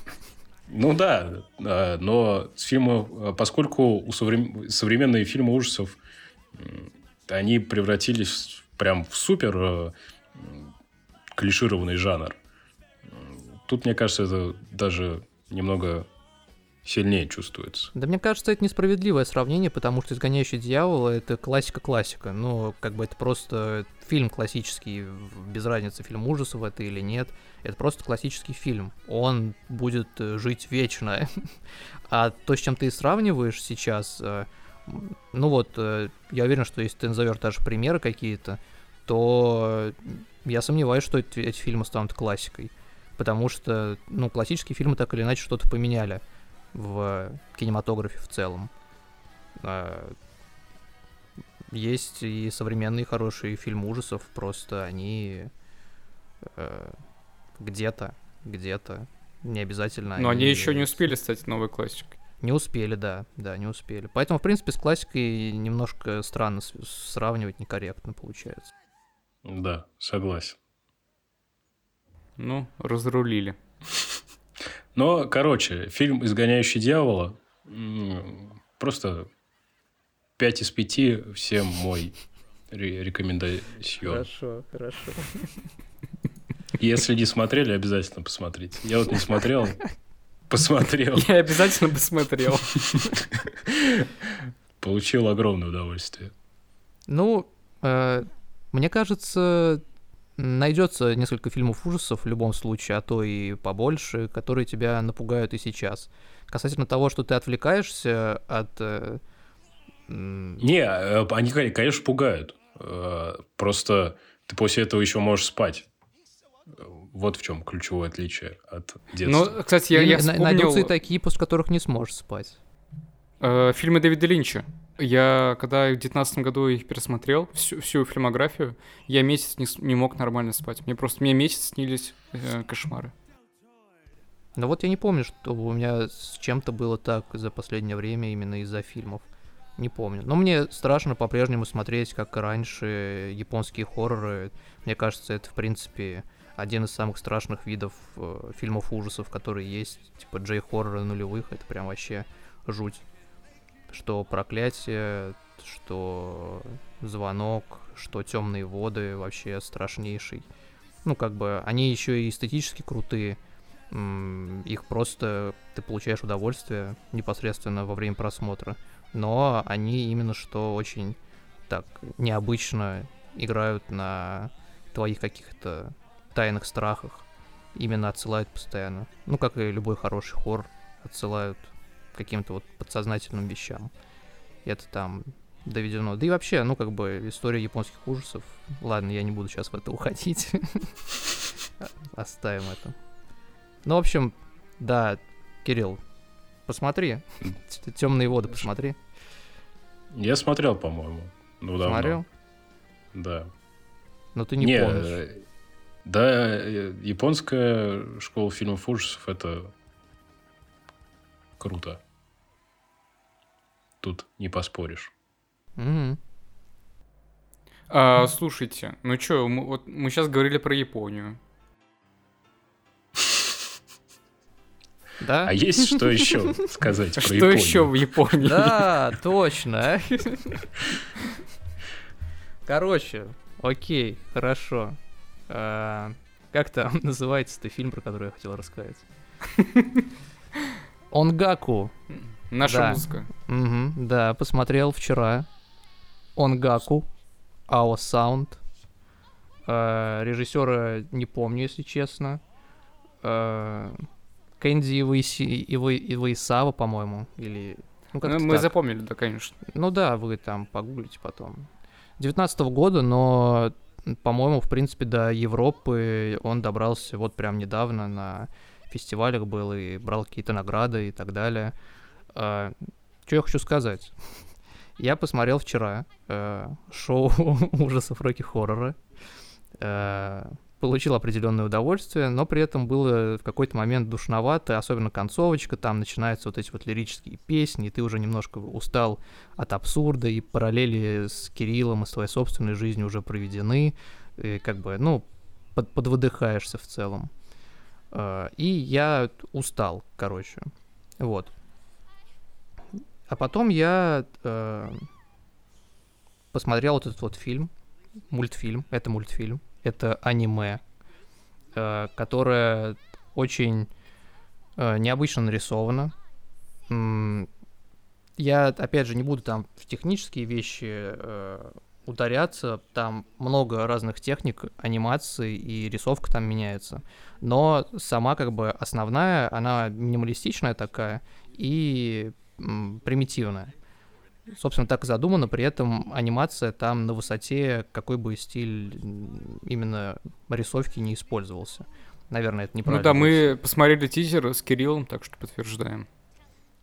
Ну да, но с фильма, поскольку у соврем... современные фильмы ужасов, они превратились прям в супер э, клишированный жанр. Тут, мне кажется, это даже немного сильнее чувствуется. Да мне кажется, это несправедливое сравнение, потому что «Изгоняющий дьявола» — это классика-классика. Ну, как бы это просто фильм классический, без разницы, фильм ужасов это или нет. Это просто классический фильм. Он будет э, жить вечно. А то, с чем ты сравниваешь сейчас, э, ну вот, э, я уверен, что если ты назовешь даже примеры какие-то, то я сомневаюсь, что эти, эти фильмы станут классикой. Потому что, ну, классические фильмы так или иначе что-то поменяли в кинематографе в целом. А, есть и современные хорошие фильмы ужасов, просто они э, где-то, где-то, не обязательно. Но они, они еще не успели стать новой классикой. Не успели, да, да, не успели. Поэтому, в принципе, с классикой немножко странно сравнивать, некорректно получается. Да, согласен. Ну, разрулили. Но, короче, фильм «Изгоняющий дьявола» просто 5 из 5 всем мой рекомендацион. Хорошо, хорошо. Если не смотрели, обязательно посмотрите. Я вот не смотрел, посмотрел. Я обязательно посмотрел. Получил огромное удовольствие. Ну, э, мне кажется, найдется несколько фильмов ужасов в любом случае, а то и побольше, которые тебя напугают и сейчас. Касательно того, что ты отвлекаешься от... Э, Не, э, они, конечно, пугают. Э, просто ты после этого еще можешь спать. Вот в чем ключевое отличие от детства. Ну, кстати, я, я вспомнил Найдутся и такие, после которых не сможешь спать. Э, фильмы Дэвида Линча. Я, когда в 2019 году их пересмотрел, всю, всю фильмографию, я месяц не, не мог нормально спать. Мне просто, мне месяц снились э, кошмары. Но вот я не помню, что у меня с чем-то было так за последнее время именно из-за фильмов. Не помню. Но мне страшно по-прежнему смотреть, как раньше, японские хорроры. Мне кажется, это, в принципе, один из самых страшных видов э, фильмов ужасов, которые есть. Типа джей-хорроры нулевых. Это прям вообще жуть. Что проклятие, что звонок, что темные воды вообще страшнейший. Ну, как бы, они еще и эстетически крутые. Их просто ты получаешь удовольствие непосредственно во время просмотра. Но они именно что очень так необычно играют на твоих каких-то тайных страхах. Именно отсылают постоянно. Ну, как и любой хороший хоррор, отсылают каким-то вот подсознательным вещам. Это там доведено. Да и вообще, ну, как бы, история японских ужасов. Ладно, я не буду сейчас в это уходить. Оставим это. Ну, в общем, да, Кирилл, посмотри. Темные воды посмотри. Я смотрел, по-моему. Ну, давно. Смотрел? Да. Но ты не, помнишь. э, Да, э, японская школа фильмов ужасов это круто. Тут не поспоришь. Мгм. А, слушайте, ну чё, мы, вот мы сейчас говорили про Японию. Да? А есть что еще сказать про Что Японию? еще в Японии? Да, точно. Короче, окей, хорошо. А, Как там называется ты фильм, про который я хотел рассказать? Онгаку. Наша Да. музыка. Мгм, да, посмотрел вчера. Онгаку. Our Sound. Э, режиссера не помню, если честно. Э, Кэнди Иваиси- Ива- Иваисава, по-моему, или... Ну, Ну, мы запомнили, да, конечно. ну да, вы там погуглите потом. 19 года, но, по-моему, в принципе, до Европы он добрался вот прям недавно на фестивалях был и брал какие-то награды и так далее. что я хочу сказать? Я посмотрел вчера э, шоу ужасов Рокки Хоррора. Э, получил определенное удовольствие, но при этом было в какой-то момент душновато, особенно концовочка, там начинаются вот эти вот лирические песни, и ты уже немножко устал от абсурда, и параллели с Кириллом и с твоей собственной жизнью уже проведены, и как бы, ну, под, подвыдыхаешься в целом. Э, И я устал, короче. Вот. А потом я э, посмотрел вот этот вот фильм, мультфильм, это мультфильм, это аниме, э, которое очень э, необычно нарисовано. Я, опять же, не буду там в технические вещи э, ударяться, там много разных техник анимации и рисовка там меняется. Но сама как бы основная, она минималистичная такая и примитивная. Собственно, так и задумано, при этом анимация там на высоте, какой бы стиль именно рисовки не использовался. Наверное, это Ну неправильно. да, будет. мы посмотрели тизер с Кириллом, так что подтверждаем.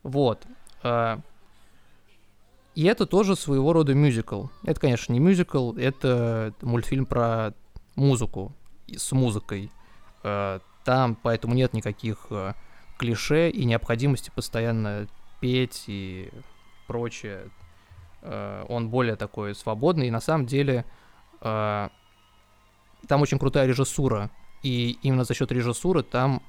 Вот. И это тоже своего рода мюзикл. Это, конечно, не мюзикл, это мультфильм про музыку с музыкой. А, Там поэтому нет никаких а, клише и необходимости постоянно петь и прочее. А, Он более такой свободный, и на самом деле там очень крутая режиссура. И именно за счет режиссуры там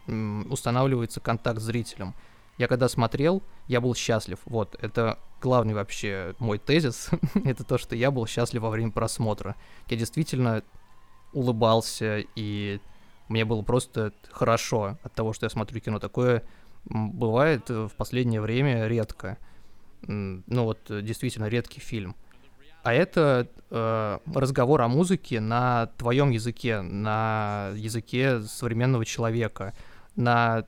устанавливается контакт с зрителем. Я когда смотрел, я был счастлив. Вот, это главный вообще мой тезис. это то, что я был счастлив во время просмотра. Я действительно улыбался, и мне было просто хорошо от того, что я смотрю кино. Такое бывает в последнее время редко. Ну вот, действительно, редкий фильм. А это э, разговор о музыке на твоем языке, на языке современного человека. На,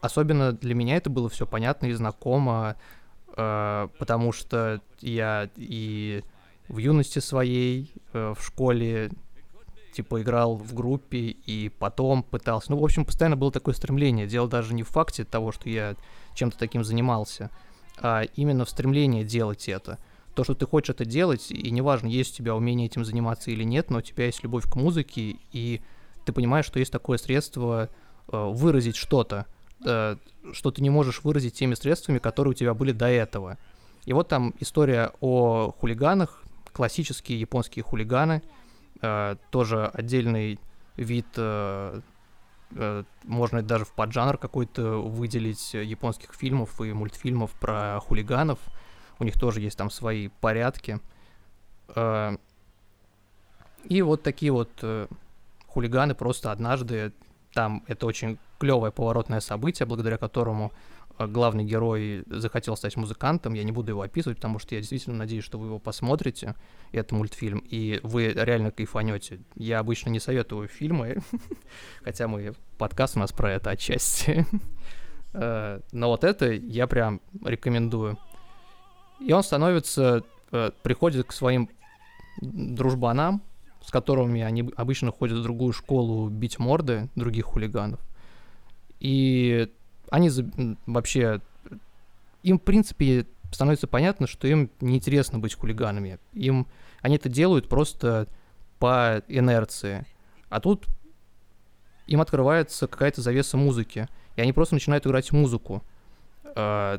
особенно для меня это было все понятно и знакомо, э, потому что я и в юности своей, э, в школе типа играл в группе и потом пытался. Ну, в общем, постоянно было такое стремление. Дело даже не в факте того, что я чем-то таким занимался, а именно в стремлении делать это. То, что ты хочешь это делать, и неважно, есть у тебя умение этим заниматься или нет, но у тебя есть любовь к музыке, и ты понимаешь, что есть такое средство выразить что-то, э, что ты не можешь выразить теми средствами, которые у тебя были до этого. И вот там история о хулиганах, классические японские хулиганы, э, тоже отдельный вид, э, э, можно даже в поджанр какой-то выделить японских фильмов и мультфильмов про хулиганов. У них тоже есть там свои порядки. Э, и вот такие вот э, хулиганы просто однажды, там это очень клевое поворотное событие, благодаря которому Э, главный герой захотел стать музыкантом. Я не буду его описывать, потому что я действительно надеюсь, что вы его посмотрите, это мультфильм, и вы реально кайфанете. Я обычно не советую фильмы, хотя мой подкаст у нас про это отчасти. Э, но вот это я прям рекомендую. И он становится, э, приходит к своим дружбанам, с которыми они обычно ходят в другую школу бить морды других хулиганов. И они вообще... Им, в принципе, становится понятно, что им неинтересно быть хулиганами. Им... Они это делают просто по инерции. А тут им открывается какая-то завеса музыки, и они просто начинают играть музыку. Э,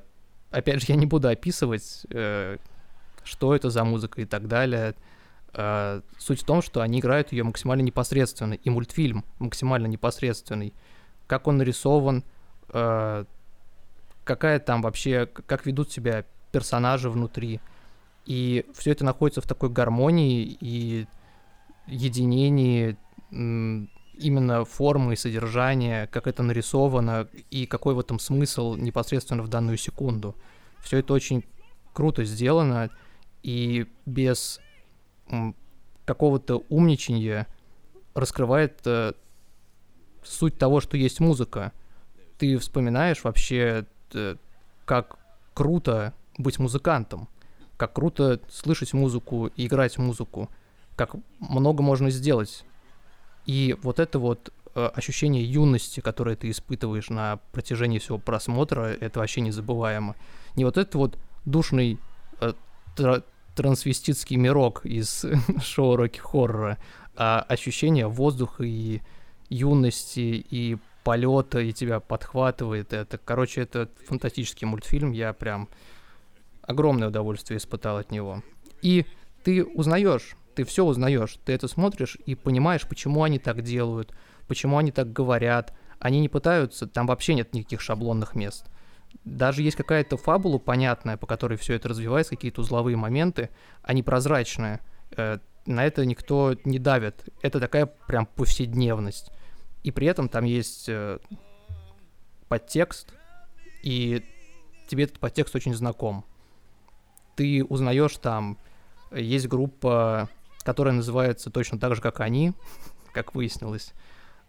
опять же, я не буду описывать, э, что это за музыка и так далее. Э, суть в том, что они играют ее максимально непосредственно, и мультфильм максимально непосредственный. Как он нарисован, э, какая там вообще, как ведут себя персонажи внутри. И все это находится в такой гармонии и единении именно формы и содержания, как это нарисовано и какой в этом смысл непосредственно в данную секунду. Все это очень круто сделано и без какого-то умничания раскрывает э, суть того, что есть музыка ты вспоминаешь вообще, э, как круто быть музыкантом, как круто слышать музыку и играть музыку, как много можно сделать. И вот это вот э, ощущение юности, которое ты испытываешь на протяжении всего просмотра, это вообще незабываемо. Не вот этот вот душный э, трансвеститский мирок из шоу Рокки Хоррора, а ощущение воздуха и юности и полета и тебя подхватывает. Это, короче, это фантастический мультфильм. Я прям огромное удовольствие испытал от него. И ты узнаешь, ты все узнаешь. Ты это смотришь и понимаешь, почему они так делают, почему они так говорят. Они не пытаются, там вообще нет никаких шаблонных мест. Даже есть какая-то фабула понятная, по которой все это развивается, какие-то узловые моменты, они прозрачные. Э, на это никто не давит. Это такая прям повседневность и при этом там есть э, подтекст, и тебе этот подтекст очень знаком. Ты узнаешь там, есть группа, которая называется точно так же, как они, как выяснилось,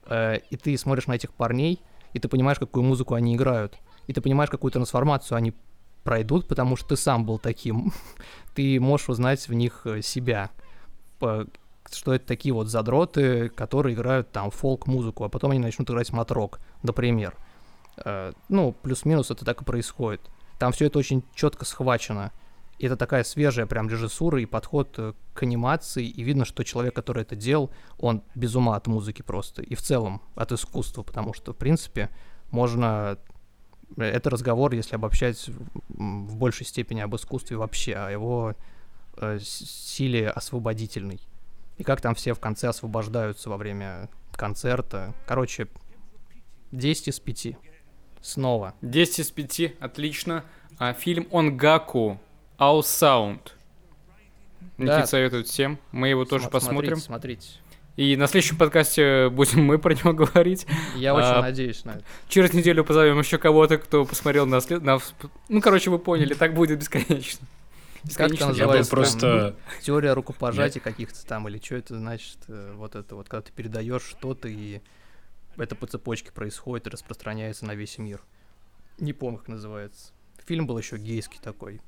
э, и ты смотришь на этих парней, и ты понимаешь, какую музыку они играют, и ты понимаешь, какую трансформацию они пройдут, потому что ты сам был таким. ты можешь узнать в них э, себя что это такие вот задроты, которые играют там фолк-музыку, а потом они начнут играть матрок, например. Э, ну, плюс-минус это так и происходит. Там все это очень четко схвачено. И это такая свежая прям режиссура и подход э, к анимации, и видно, что человек, который это делал, он без ума от музыки просто, и в целом от искусства, потому что, в принципе, можно... Это разговор, если обобщать в большей степени об искусстве вообще, о его э, силе освободительной и как там все в конце освобождаются во время концерта. Короче, 10 из 5. Снова. 10 из 5, отлично. А, фильм «Онгаку», «All Sound». Никит да. советует всем. Мы его тоже См- посмотрим. Смотрите, смотрите. И на следующем подкасте будем мы про него говорить. Я а, очень надеюсь на это. Через неделю позовем еще кого-то, кто посмотрел на, след... на... Ну, короче, вы поняли, так будет бесконечно. Как это называется? просто... теория рукопожатий каких-то там, или что это значит? Э, вот это вот, когда ты передаешь что-то, и это по цепочке происходит и распространяется на весь мир. Не помню, как называется. Фильм был еще гейский такой.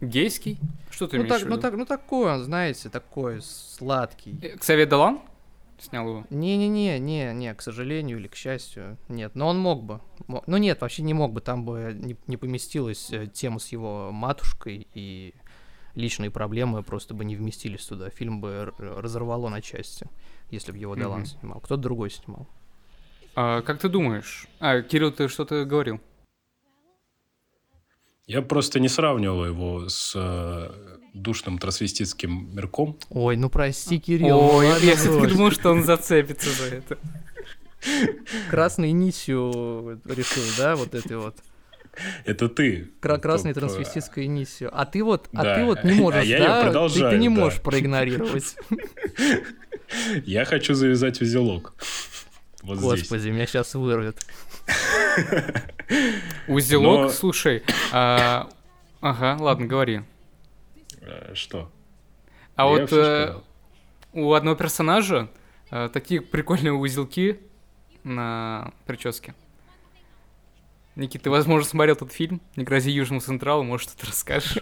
Гейский? Что ты Ну, имеешь так, в ну, виду? так, ну такой он, знаете, такой сладкий. Э, Ксавье Долан снял его? Не-не-не, не, не, к сожалению или к счастью, нет. Но он мог бы. Мо- Ну нет, вообще не мог бы. Там бы не, не поместилась э, тема с его матушкой и личные проблемы просто бы не вместились туда. Фильм бы разорвало на части, если бы его Долан Мгм. снимал. Кто-то другой снимал. А, как ты думаешь? А, Кирилл, ты что-то говорил? Я просто не сравнивал его с э, душным трансвеститским мирком. Ой, ну прости, Кирилл. ну Ой, я все-таки брось. думал, что он зацепится за это. Красный нисью решил, да, вот этой вот. Это ты. Кра- красной Топ, э, трансвеститской нисью. А ты вот, а ты вот не можешь, А я да? Ты- ты, продолжаю, не да. можешь проигнорировать. Я хочу завязать узелок. Вот здесь. Господи, меня сейчас вырвет. Узелок, Но- слушай. а, Ага, ладно, говори. Э, Что? А Я вот э, у одного персонажа э, такие прикольные узелки на прическе. Никита, ты, возможно, смотрел этот фильм «Не грози Южному Централу», может, что-то расскажешь?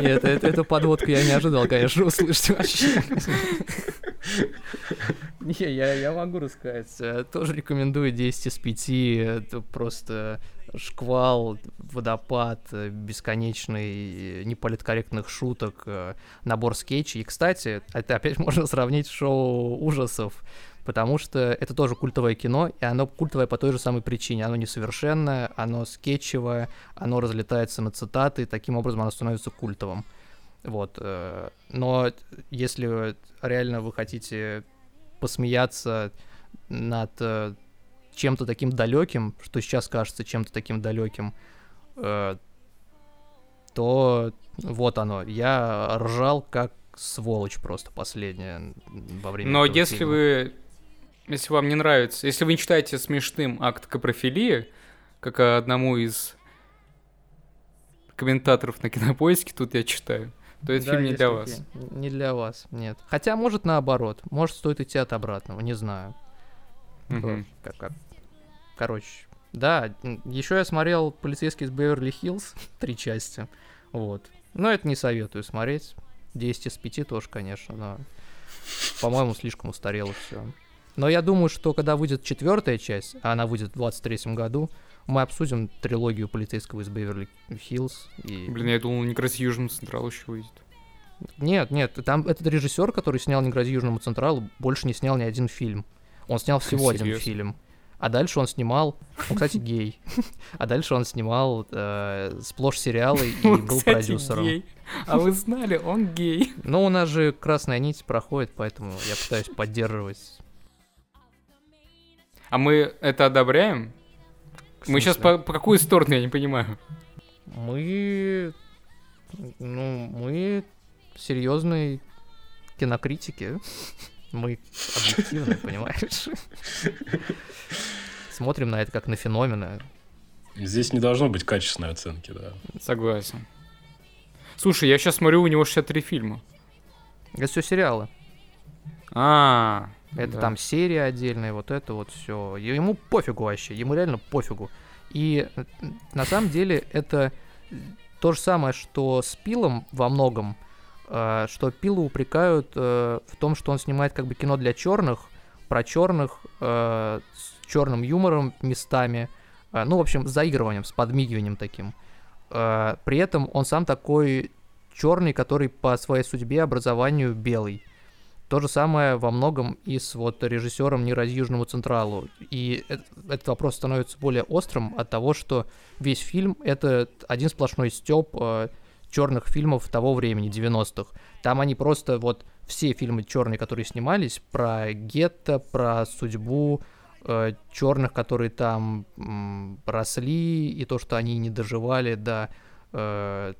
Нет, это, эту подводку я не ожидал, конечно, услышать вообще. Не, я, я могу рассказать. Э, Тоже рекомендую 10 из 5. Это просто шквал, водопад, э, бесконечный, э, неполиткорректных шуток, набор скетчей. И, кстати, это опять можно сравнить с шоу ужасов, потому что это тоже культовое кино, и оно культовое по той же самой причине. Оно несовершенное, оно скетчевое, оно разлетается на цитаты, и таким образом оно становится культовым. Вот. э, Но если реально вы хотите посмеяться над э, чем-то таким далеким, что сейчас кажется чем-то таким далеким, э, то вот оно. Я ржал как сволочь просто последняя во время Но если фильма. вы... Если вам не нравится... Если вы не считаете смешным акт капрофилии, как одному из комментаторов на кинопоиске, тут я читаю, то этот Да, фильм не для такие. вас. Не для вас, нет. Хотя, может, наоборот. Может, стоит идти от обратного, не знаю. Как, как. Короче, да, еще я смотрел «Полицейский из Беверли-Хиллз», три части, вот. Но это не советую смотреть. 10 из 5 тоже, конечно, но, по-моему, слишком устарело все. Но я думаю, что когда выйдет четвертая часть, а она выйдет в 23 году, мы обсудим трилогию полицейского из Беверли-Хиллз. И... Блин, я думал, не грози Южному Централу еще выйдет. Нет, нет, там этот режиссер, который снял «Не грози Южному Централу», больше не снял ни один фильм. Он снял всего один Серьезно? фильм. А дальше он снимал, он, кстати, гей. А дальше он снимал э, сплошь сериалы и Он, был кстати, продюсером. гей. А вы знали, он гей. Но у нас же красная нить проходит, поэтому я пытаюсь поддерживать. А мы это одобряем? Мы сейчас по, по какую сторону, я не понимаю. Мы... Ну, мы серьезные кинокритики. Мы объективные, понимаешь? Смотрим на это как на феномены. Здесь не должно быть качественной оценки, да. Согласен. Слушай, я сейчас смотрю, у него 63 фильма. Это все сериалы. А, Это да. там серия отдельная, вот это вот все. Ему пофигу вообще, ему реально пофигу. И на самом деле это то же самое, что с Пилом во многом, э, что Пила упрекают э, в том, что он снимает как бы кино для черных, про черных, э, с черным юмором местами, э, ну, в общем, с заигрыванием, с подмигиванием таким. Э, при этом он сам такой черный, который по своей судьбе, образованию белый. То же самое во многом и с вот режиссером «Не ради Южному Централу». И э- этот вопрос становится более острым от того, что весь фильм — это один сплошной стёб черных фильмов того времени, 90-х. Там они просто вот все фильмы черные, которые снимались, про гетто, про судьбу черных, которые там м, росли, и то, что они не доживали до, э,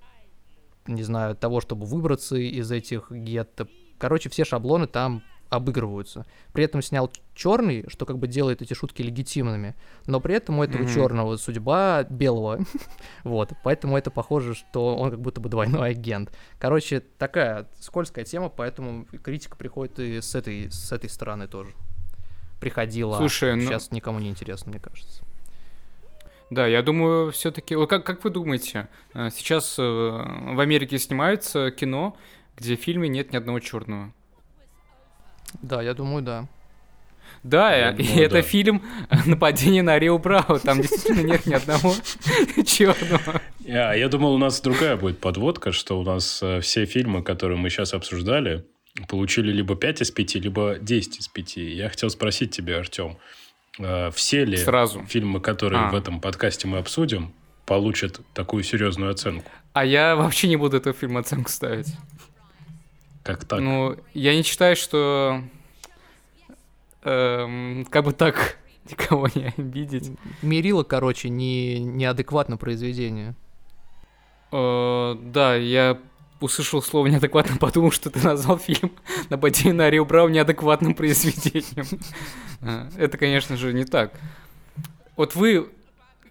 не знаю, того, чтобы выбраться из этих гетто. Короче, все шаблоны там обыгрываются. При этом снял черный, что как бы делает эти шутки легитимными, но при этом у этого Мгм. черного судьба белого. вот, поэтому это похоже, что он как будто бы двойной агент. Короче, такая скользкая тема, поэтому критика приходит и с этой, с этой стороны тоже. Приходила. Слушай, ну- Сейчас никому не интересно, мне кажется. Да, я думаю, все-таки... Как, как вы думаете, э, сейчас э, в Америке снимается кино, где в фильме нет ни одного черного? Да, я думаю, да. Да, Я и думаю, это да. фильм «Нападение на Рио Браво». Там действительно нет ни одного черного. Я, я думал, у нас другая будет подводка, что у нас э, все фильмы, которые мы сейчас обсуждали, получили либо 5 из 5, либо 10 из 5. Я хотел спросить тебя, Артем, э, все ли Сразу. фильмы, которые А. в этом подкасте мы обсудим, получат такую серьезную оценку? А я вообще не буду этого фильма оценку ставить. Как так? Ну, я не считаю, что... эм, как бы так никого не обидеть. Мерило, короче, не, неадекватно произведение. Э, да, я услышал слово неадекватно, подумал, что ты назвал фильм «Нападение на Рио Браво» неадекватным произведением. Э, Это, конечно же, не так. Вот вы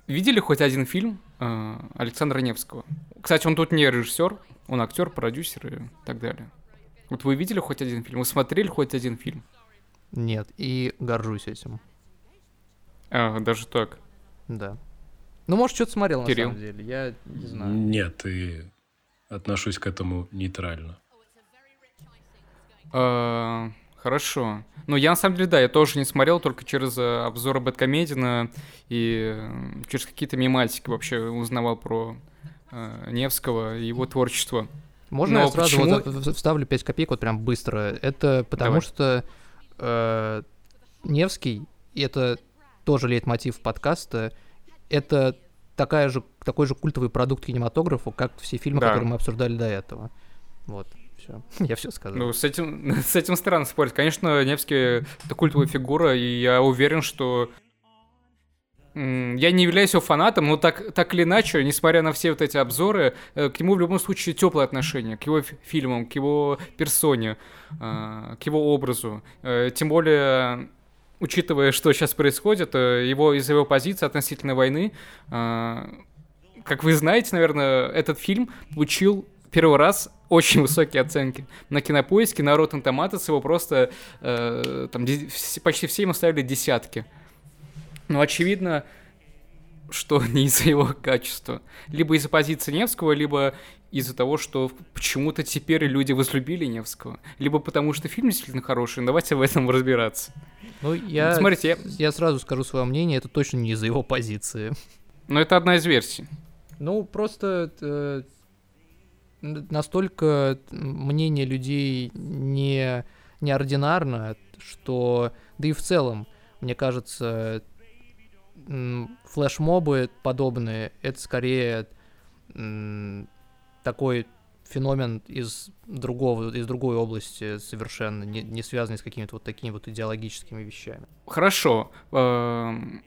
видели хоть один фильм э, Александра Невского? Кстати, он тут не режиссер, он актер, продюсер и так далее. Вот вы видели хоть один фильм? Вы смотрели хоть один фильм? Нет, и горжусь этим. А, даже так. Да. Ну, может, что-то смотрел на Кирилл? самом деле. Я не знаю. Нет, и отношусь к этому нейтрально. Э, Хорошо. Ну, я на самом деле, да, я тоже не смотрел, только через э, обзоры Бэткомедина и э, через какие-то мематики вообще узнавал про э, Невского и его творчество. Можно Но я сразу почему- вот вставлю 5 копеек вот прям быстро? Это потому Давай. что э, Невский, и это тоже лейтмотив подкаста, это такая же, такой же культовый продукт кинематографа, как все фильмы, Да. которые мы обсуждали до этого. Вот, все. Я все сказал. Ну, с этим, с этим странно спорить. Конечно, Невский — это культовая фигура, и я уверен, что... Я не являюсь его фанатом, но так, так или иначе, несмотря на все вот эти обзоры, э, к нему в любом случае теплое отношение, к его фи- фильмам, к его персоне, э, к его образу. Э, Тем более, учитывая, что сейчас происходит, его из-за его позиции относительно войны, как вы знаете, наверное, этот фильм получил первый раз очень высокие оценки. На кинопоиске, на Rotten Tomatoes его просто э, там почти все ему ставили десятки. Но очевидно, что не из-за его качества. Либо из-за позиции Невского, либо из-за того, что почему-то теперь люди возлюбили Невского. Либо потому, что фильм действительно хороший. Ну, Давайте в этом разбираться. Ну, я, Смотрите, я- я сразу скажу свое мнение, это точно не из-за его позиции. Но это одна из версий. Ну, просто э, настолько мнение людей не неординарно, что да и в целом, мне кажется, флешмобы подобные, это скорее такой феномен из другого, из другой области совершенно, не, не связанный с какими-то вот такими вот идеологическими вещами. Хорошо. эм,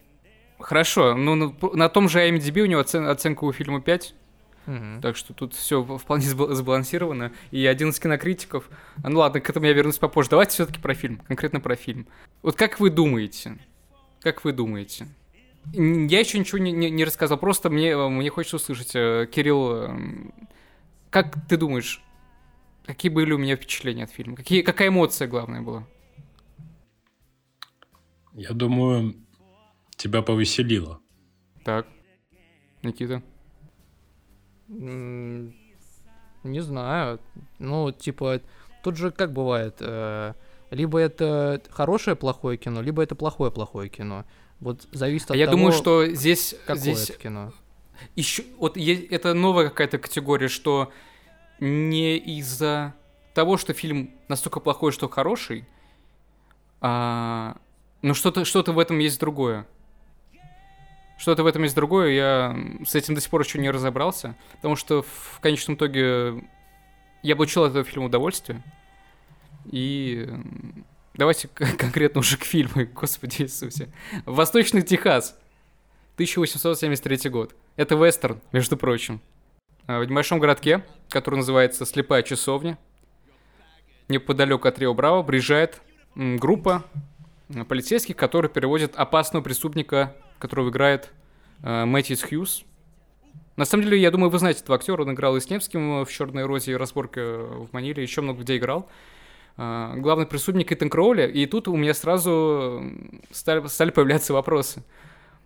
Хорошо. Ну, на, на том же IMDb у него оцен- оценка у фильма 5. Мгм. Так что тут все вполне сбал- сбалансировано. И один из кинокритиков... А, ну ладно, к этому я вернусь попозже. Давайте все-таки про фильм. Конкретно про фильм. Вот как вы думаете? Как вы думаете? Я еще ничего не, не- не рассказал. Просто мне, э, мне хочется услышать. э, Кирилл, эм, как ты думаешь, какие были у меня впечатления от фильма? Какие, какая эмоция главная была? Я думаю, тебя повеселило. Так. Никита? Не знаю. Ну, типа, тут же как бывает, э, либо это хорошее плохое кино, либо это плохое плохое кино. Вот зависит А от я того, думаю, что здесь, какое здесь это кино. еще вот е- это новая какая-то категория, что не из-за того, что фильм настолько плохой, что хороший, а, но что-то что-то в этом есть другое. Что-то в этом есть другое, я с этим до сих пор еще не разобрался, потому что в конечном итоге я получил от этого фильма удовольствие. И давайте конкретно уже к фильму, господи Иисусе. Восточный Техас. 1873 год. Это вестерн, между прочим. А, В небольшом городке, который называется Слепая часовня, неподалеку от Рио Браво, приезжает группа полицейских, которые перевозят опасного преступника, которого играет э, Мэтьюс Хьюз. На самом деле, я думаю, вы знаете этого актера, он играл и с Невским в «Черной розе», и «Разборка в Маниле», еще много где играл. А, Главный преступник Итан Кроули, и тут у меня сразу стали, стали появляться вопросы.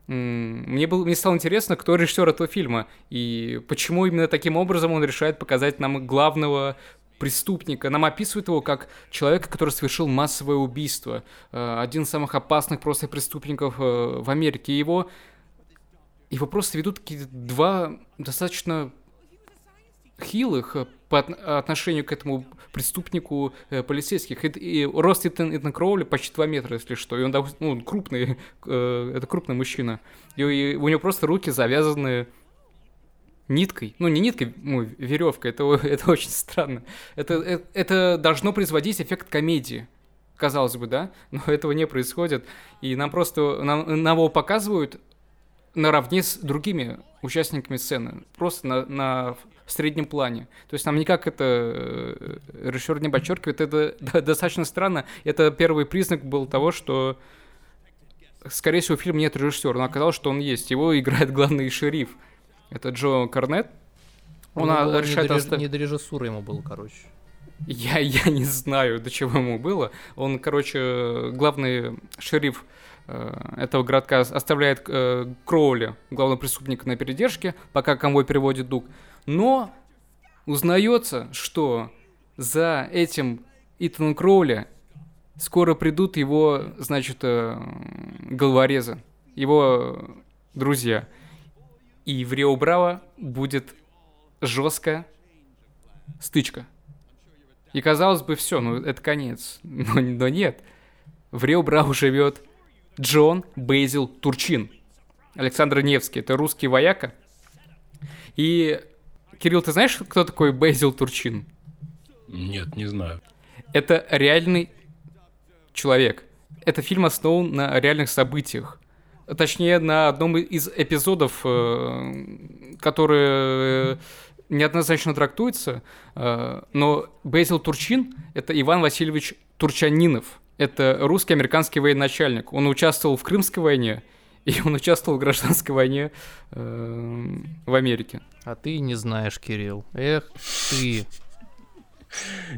мне, было, мне стало интересно, кто режиссер этого фильма, и почему именно таким образом он решает показать нам главного преступника. Нам описывают его как человека, который совершил массовое убийство. Э, один из самых опасных просто преступников э, в Америке. Его, его просто ведут какие-то два достаточно хилых э, по отношению к этому преступнику э, полицейских. И, и рост Итан, Итан Кроули почти 2 метра, если что. И он ну, крупный, э, это крупный мужчина. И, и у него просто руки завязаны ниткой. Ну, не ниткой, ну, веревкой. Это, это очень странно. Это, это, это должно производить эффект комедии. Казалось бы, да? Но этого не происходит. И нам просто... Нам, нам его показывают наравне с другими участниками сцены. Просто на, на среднем плане. То есть нам никак это э, режиссер не подчеркивает. Это достаточно странно. Это первый признак был того, что скорее всего, в фильме нет режиссера, но оказалось, что он есть. Его играет главный шериф. Это Джо Корнет. Он ну, решает... Не до, оставить... не до режиссуры ему было, короче. Я, я не знаю, до чего ему было. Он, короче, главный шериф э, этого городка оставляет э, Кроули, главного преступника, на передержке, пока конвой переводит Дуг. Но узнается, что за этим Итаном Кроули скоро придут его, значит, э, головорезы, его друзья. И в Рио Браво будет жесткая стычка. И казалось бы, все, ну это конец. Но, но нет. В Рио Браво живет Джон Бейзил Турчин. Александр Невский. Это русский вояка. И Кирилл, ты знаешь, кто такой Бейзил Турчин? Нет, не знаю. Это реальный человек. Это фильм основан на реальных событиях. Точнее, на одном из эпизодов, э, которые неоднозначно трактуются, э, но Бейзил Турчин — это Иван Васильевич Турчанинов. Это русский-американский военачальник. Он участвовал в Крымской войне, и он участвовал в гражданской войне э, в Америке. А ты не знаешь, Кирилл. Эх, ты.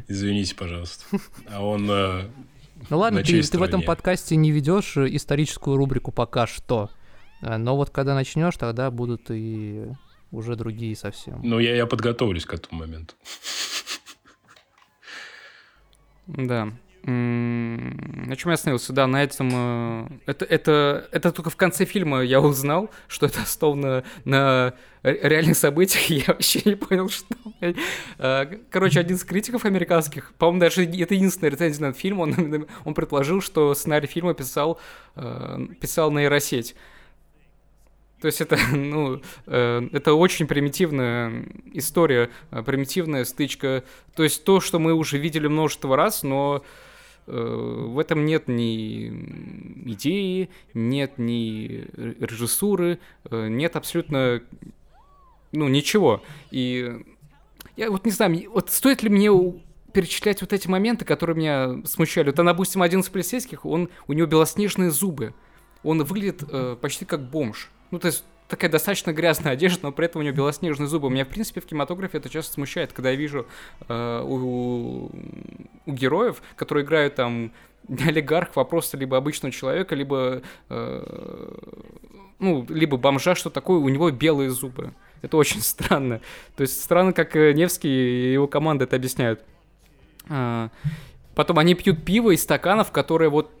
Извините, пожалуйста. А он... Э, ну ладно, ты, ты в этом подкасте не ведешь историческую рубрику пока что. Э, но вот когда начнешь, тогда будут и уже другие совсем. Ну, я, я подготовлюсь к этому моменту. Да. На чем я остановился? Да, на этом... Э, это, это, это только в конце фильма я узнал, что это основано на реальных событиях. Я вообще не понял, что... Э, короче, один из критиков американских, по-моему, даже это единственная рецензия на этот фильм, он, он предположил, что сценарий фильма писал, э, писал нейросеть. То есть это, ну, э, это очень примитивная история, примитивная стычка. То есть то, что мы уже видели множество раз, но в этом нет ни идеи, нет ни режиссуры, э, нет абсолютно, ну, ничего. И я вот не знаю, вот стоит ли мне перечислять вот эти моменты, которые меня смущали. Вот, допустим, один из полицейских, он, у него белоснежные зубы. Он выглядит э, почти как бомж. Ну, то есть такая достаточно грязная одежда, но при этом у нее белоснежные зубы. Меня, в принципе, в кинематографе это часто смущает, когда я вижу э, у, у героев, которые играют там не олигархов, а просто либо обычного человека, либо, э, ну, либо бомжа, что такое, у него белые зубы. Это очень странно. То есть странно, как э, Невский и его команда это объясняют. А, потом они пьют пиво из стаканов, которые вот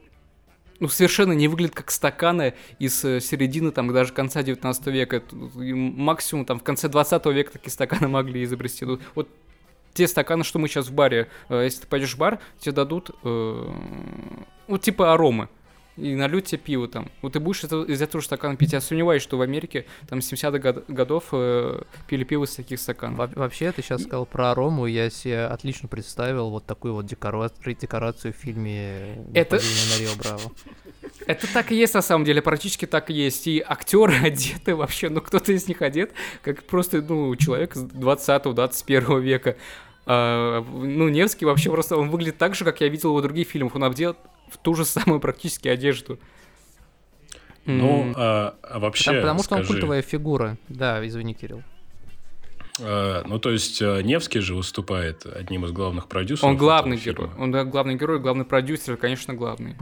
ну, совершенно не выглядят как стаканы из э, середины, там, даже конца 19 века. Максимум, там, в конце 20 века такие стаканы могли изобрести. Ну, вот те стаканы, что мы сейчас в баре, э, если ты пойдешь в бар, тебе дадут, э, ну, типа аромы и нальют тебе пиво там. Вот ты будешь это, из этого стакана пить. Я сомневаюсь, что в Америке там 70-х год, годов э, пили пиво из таких стаканов. Во вообще, ты сейчас сказал про арому, я себе отлично представил вот такую вот декора декорацию в фильме это... на Рио Браво. Это так и есть на самом деле, практически так и есть. И актеры одеты вообще, ну кто-то из них одет, как просто, ну, человек 20-21 века. А, ну, Невский вообще просто, он выглядит так же, как я видел его в других фильмах. Он одет в ту же самую практически одежду. Ну, mm. а, а вообще. Потому, потому скажи, что он культовая фигура. Да, извини, Кирилл. А, ну, то есть а, Невский же выступает одним из главных продюсеров. Он главный герой. Он да, главный герой, главный продюсер, конечно, главный.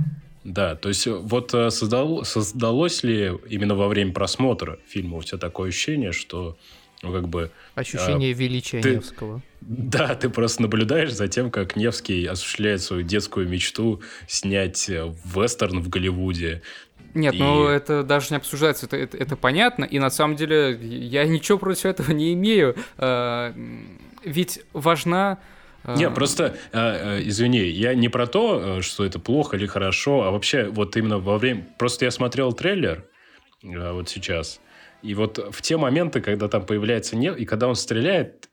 Да, то есть вот создал, создалось ли именно во время просмотра фильма у тебя такое ощущение, что ну, как бы... Ощущение а, величия ты, Невского. Да, ты просто наблюдаешь за тем, как Невский осуществляет свою детскую мечту снять вестерн в Голливуде, нет, и... ну это даже не обсуждается, это, это, это понятно, и на самом деле я ничего против этого не имею. Э, ведь важна... Э... Не, просто, э, э, извини, я не про то, э, что это плохо или хорошо, а вообще вот именно во время... Просто я смотрел трейлер э, вот сейчас, и вот в те моменты, когда там появляется не, и когда он стреляет,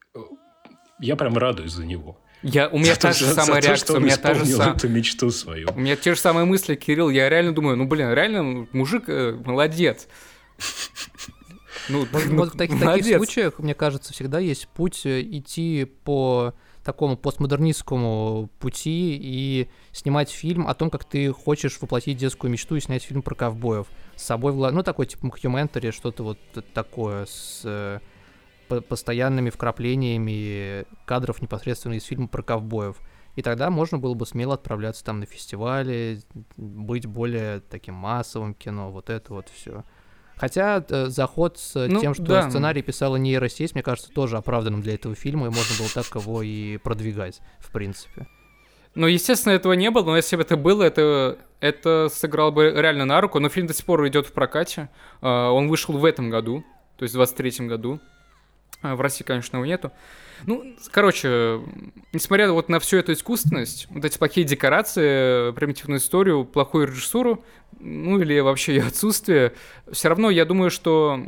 я прям радуюсь за него. Я, у меня та же самая реакция, у меня та же самая... эту мечту свою. У меня те же самые мысли, Кирилл, я реально думаю, ну, блин, реально мужик э, молодец. Ну, вот, в таких, таких случаях, мне кажется, всегда есть путь э, идти по такому постмодернистскому пути и снимать фильм о том, как ты хочешь воплотить детскую мечту и снять фильм про ковбоев. С собой, ну, такой типа Макюментари, что-то вот такое с э, постоянными вкраплениями кадров непосредственно из фильма про ковбоев. И тогда можно было бы смело отправляться там на фестивали, быть более таким массовым кино, вот это вот все. Хотя э, заход с ну, тем, что да. сценарий писала нейросеть, мне кажется, тоже оправданным для этого фильма, и можно было так его и продвигать, в принципе. Ну, естественно, этого не было, но если бы это было, это, это сыграло бы реально на руку. Но фильм до сих пор идет в прокате. Uh, он вышел в этом году, то есть в 23 году. А, в России, конечно, его нету. Ну, короче, несмотря вот на всю эту искусственность, вот эти плохие декорации, примитивную историю, плохую режиссуру, ну или вообще ее отсутствие, все равно я думаю, что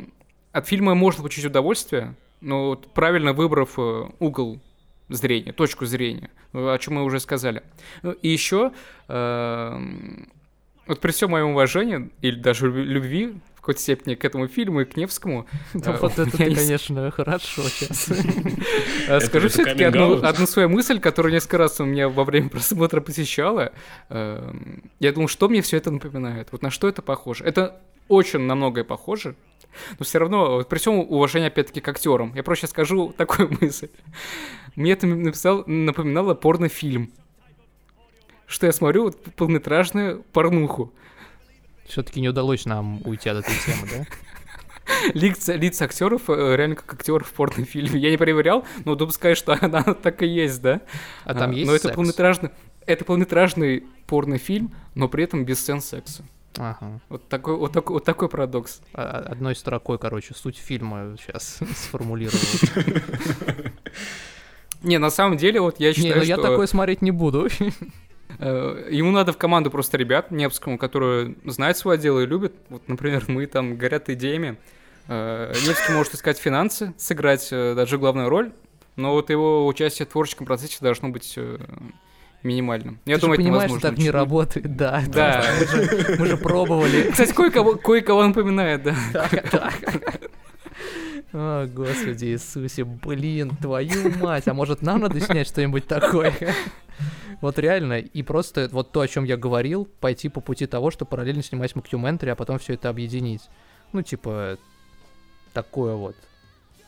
от фильма можно получить удовольствие, но вот правильно выбрав э, угол зрения, точку зрения, о чем мы уже сказали. Ну, и еще, э, вот при всем моем уважении или даже любви в какой-то степени к этому фильму и к Невскому. Да, вот это ты, конечно, хорошо сейчас. А скажу все-таки одну свою мысль, которая несколько раз у меня во время просмотра посещала. Эм, я думал, что мне все это напоминает? Вот на что это похоже? Это очень на многое похоже, но все равно, при всем уважении, опять-таки, к актерам, я проще скажу такую мысль. Мне это написал, напоминало порнофильм. Что я смотрю вот полнометражную порнуху. Все-таки не удалось нам уйти от этой темы, да? лица, лица актеров э, реально как актеров в порнофильме. Я не проверял, но допускаю, что она так и есть, да? А там а, есть Но секс? это полнометражный, это полнометражный порнофильм, но при этом без сцен секса. Ага. Вот такой, вот такой, вот такой парадокс. А, одной строкой, короче, суть фильма сейчас сформулировал. Не, на самом деле, вот я считаю, не, ну я такое смотреть не буду. Э, ему надо в команду просто ребят Невскому, которые знают свое дело и любят. Вот, например, мы там горят идеями. Э, Невский может искать финансы, сыграть э, даже главную роль, но вот его участие в творческом процессе должно быть минимальным. Я Ты думаю, же понимаешь, что так не работает, да. Да. Мы же, мы же пробовали. Кстати, кое-кого, кое-кого напоминает, да. О, Господи Иисусе, блин, твою мать, а может нам надо снять что-нибудь такое? Вот реально, и просто вот то, о чем я говорил, пойти по пути того, что параллельно снимать мокюментари, а потом все это объединить. Ну, типа, такое вот.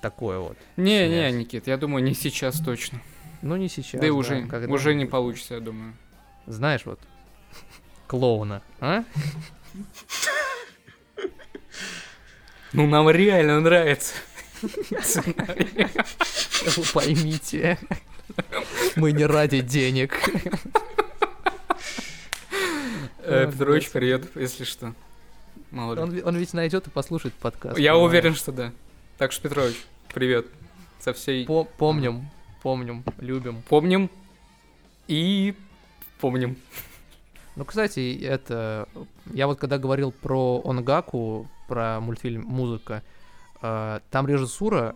Такое вот. Не-не, Никит, я думаю, не сейчас точно. Ну, не сейчас. Да и уже, да, уже не получится, я думаю. Знаешь, вот, клоуна, а? Ну, нам реально нравится. Вы поймите. Мы не ради денег. Э, Петрович, привет, если что. Мало. Он, он ведь найдет и послушает подкаст. Я понимаешь? уверен, что да. Так что, Петрович, привет. Со всей... По помним, помним, любим. Помним и помним. Ну, кстати, это... Я вот когда говорил про Онгаку, про мультфильм «Музыка», э, там режиссура,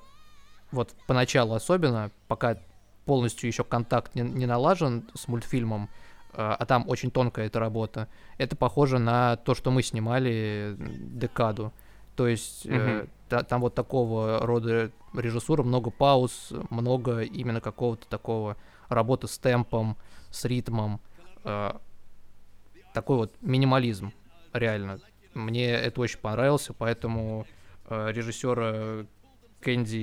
вот поначалу особенно, пока полностью еще контакт не, не налажен с мультфильмом, а, а там очень тонкая эта работа, это похоже на то, что мы снимали декаду. То есть угу. Та, там вот такого рода режиссура, много пауз, много именно какого-то такого работы с темпом, с ритмом. Э, такой вот минимализм, реально. Мне это очень понравился, поэтому э, режиссера Кэнди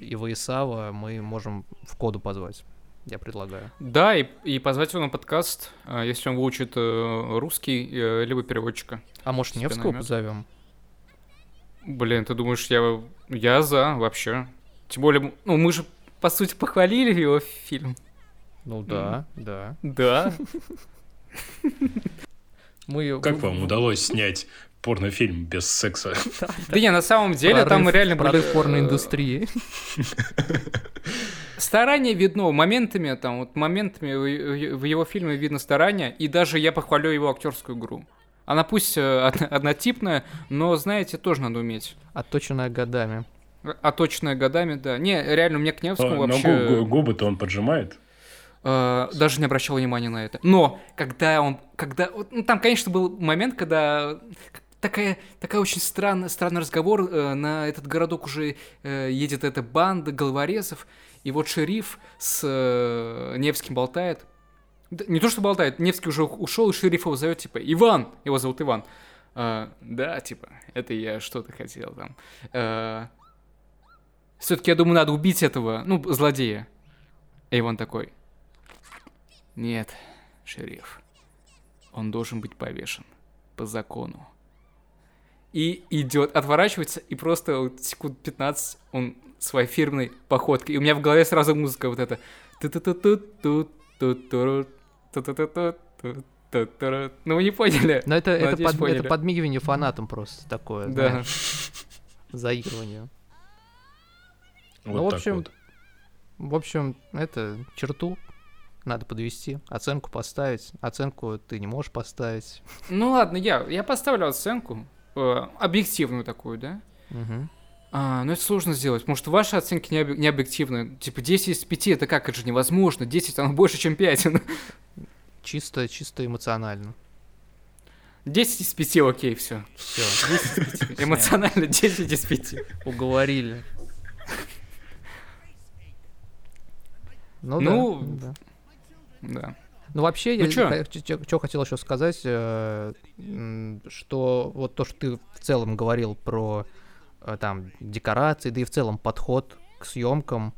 и Ваисава мы можем в коду позвать. Я предлагаю. Да, и, и позвать его на подкаст, э, если он выучит э, русский, э, либо переводчика. А может, Невского наймет. позовем? Блин, ты думаешь, я, я за вообще? Тем более, ну мы же, по сути, похвалили его фильм. Ну да, да. Да. Мы Как вам удалось снять порнофильм без секса? Да не, на самом деле там реально были... прорыв э, порноиндустрии. Старание видно, моментами, там, вот моментами в в его фильме видно старание, и даже я похвалю его актерскую игру. Она пусть э, од- однотипная, но, знаете, тоже надо уметь. Отточенная годами. Оточенная годами, да. Не, реально, у меня к Невскому Но вообще... гу- губы-то он поджимает. э, даже не обращал внимания на это. Но, когда он... Когда, ну, там, конечно, был момент, когда такая, такая очень странная, странный разговор. э, на этот городок уже э, едет эта банда головорезов. И вот шериф с э, Невским болтает. Не то, что болтает, Невский уже ушел, и шериф его зовет, типа, Иван, его зовут Иван. «А, да, типа, это я что-то хотел там. все-таки, я думаю, надо убить этого, ну, злодея. И Иван такой, нет, шериф, он должен быть повешен по закону. И идет, отворачивается, и просто вот секунд 15 он своей фирменной походкой. И у меня в голове сразу музыка вот эта. Ну вы не поняли. Но это, это, под- это подмигивание фанатам просто такое, Да. заигрывание. Вот Ну, в общем, вот. В общем, это черту надо подвести, оценку поставить. Оценку ты не можешь поставить. Ну ладно, я, я поставлю оценку. э, объективную такую, да? Мгм. А, ну это сложно сделать, потому что ваши оценки не, объ- не объективны. Типа 10 из 5, это как, это же невозможно. 10 оно больше, чем 5. Чисто, чисто эмоционально. 10 из 5, окей, все. Все, Эмоционально 10 из 5. уговорили. Ну, Ну, да, да. Да. Ну, вообще, Ну я что хотел еще сказать, э, что вот то, что ты в целом говорил про э, там декорации, да и в целом подход к съемкам,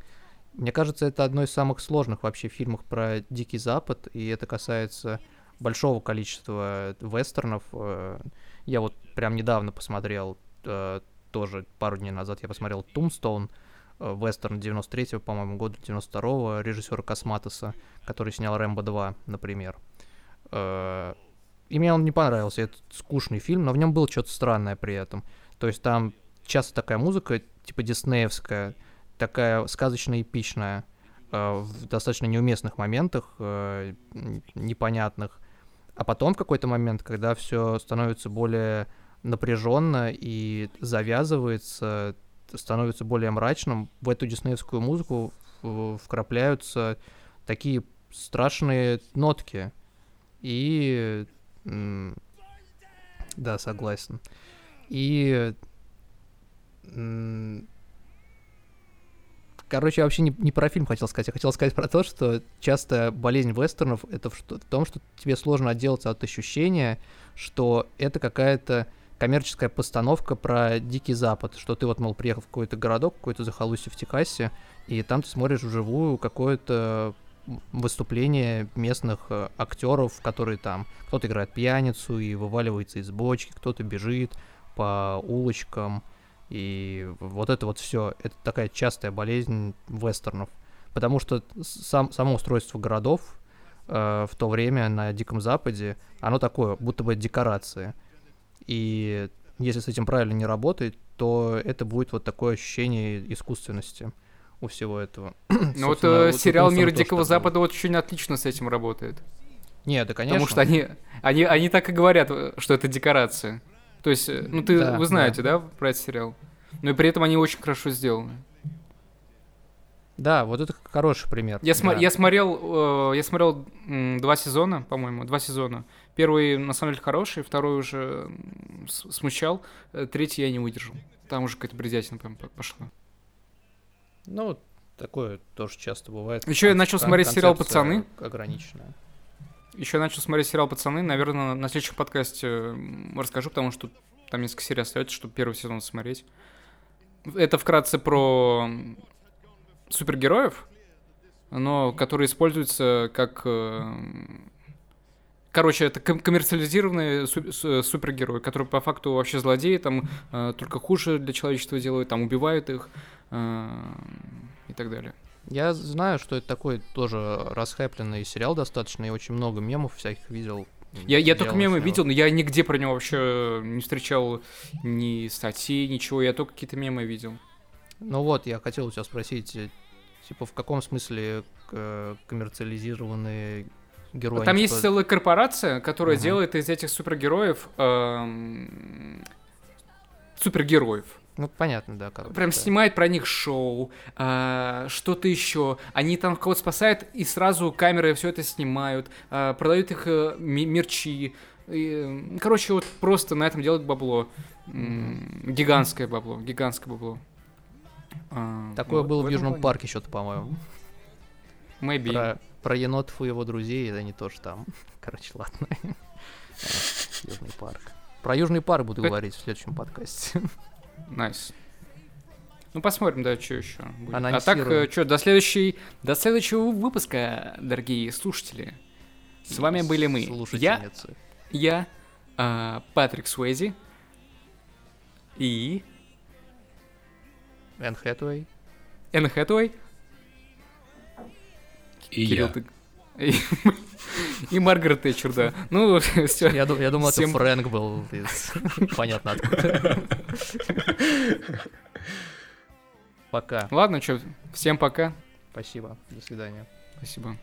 мне кажется, это одно из самых сложных вообще фильмов про Дикий Запад, и это касается большого количества вестернов. Э, Я вот прям недавно посмотрел, э, тоже пару дней назад я посмотрел «Тумстоун», э, вестерн 93-го, по-моему, года 92-го, режиссера Косматоса, который снял «Рэмбо 2», например. И мне он не понравился, это скучный фильм, но в нем было что-то странное при этом. То есть там часто такая музыка, типа диснеевская, такая сказочно-эпичная, э, в достаточно неуместных моментах, э, непонятных. А потом в какой-то момент, когда все становится более напряженно и завязывается, становится более мрачным, в эту диснеевскую музыку вкрапляются такие страшные нотки. И... Да, согласен. И... Короче, я вообще не, не про фильм хотел сказать. Я хотел сказать про то, что часто болезнь вестернов это в, в том, что тебе сложно отделаться от ощущения, что это какая-то коммерческая постановка про Дикий Запад, что ты вот, мол, приехал в какой-то городок, какой-то захолустье в Техасе, и там ты смотришь вживую какое-то выступление местных э, актеров, которые там, кто-то играет пьяницу и вываливается из бочки, кто-то бежит по улочкам, и вот это вот все, это такая частая болезнь вестернов, потому что сам, само устройство городов э, в то время на Диком Западе, оно такое, будто бы декорации. И если с этим правильно не работать, то это будет вот такое ощущение искусственности у всего этого. Ну вот э, вот сериал «Мир Дикого Запада» вот очень отлично с этим работает. Нет, да, конечно. Потому что они, они, они так и говорят, э, что это декорация. То есть, э, ну ты, Да, вы знаете, да. про этот сериал? Но и при этом они очень хорошо сделаны. Да, вот это хороший пример. Я, да. я смотрел, э, я смотрел м, два сезона, по-моему, два сезона. Первый на самом деле хороший, второй уже смущал, э, третий я не выдержал. Там уже какая-то бредятина прям по- пошла. Ну, такое тоже часто бывает. Ещё я начал смотреть сериал «Пацаны». Ограниченная. Еще начал смотреть сериал «Пацаны». Наверное, на следующем подкасте расскажу, потому что там несколько серий остается, чтобы первый сезон смотреть. Это вкратце про супергероев. но который используется как... э, Короче, это ком- коммерциализированный су- су- супергерой, который по факту вообще злодеи, там э, только хуже для человечества делают, там убивают их э, и так далее. Я знаю, что это такой тоже расхайпленный сериал достаточно, и очень много мемов всяких видел. Я, я только мемы него. видел, но я нигде про него вообще не встречал ни статей, ничего, я только какие-то мемы видел. Ну вот, я хотел у тебя спросить, э, типа, в каком смысле э, коммерциализированные герои? Там есть целая корпорация, которая Мгм. делает из этих супергероев эм, супергероев. Ну, понятно, да. Как Прям да. снимает про них шоу, а, что-то еще. Они там кого-то спасают, и сразу камеры все это снимают, а, продают их э, ми- мерчи. И, короче, вот просто на этом делают бабло. М, Гигантское бабло, гигантское бабло. А, Такое вот было в Южном плане. парке что-то, по-моему. Maybe. Про, про енотов и его друзей, это не тоже там. Короче, ладно. А, Южный парк. Про Южный парк буду Это- говорить в следующем подкасте. Nice. Ну, посмотрим, да, что еще. будет. А так, Анонсируем. что, до следующей, до следующего выпуска, дорогие слушатели. С вами были мы. Я, я, а, Патрик Суэзи и Энн Хэтэуэй. Энн Хэтэуэй. И Кирилл, я. ты- И, Маргарет Тэтчер, да. Ну, все. Я, я думал, Всем- это Фрэнк был из... Понятно откуда. Пока. Ладно, что, всем пока. Спасибо. До свидания. Спасибо.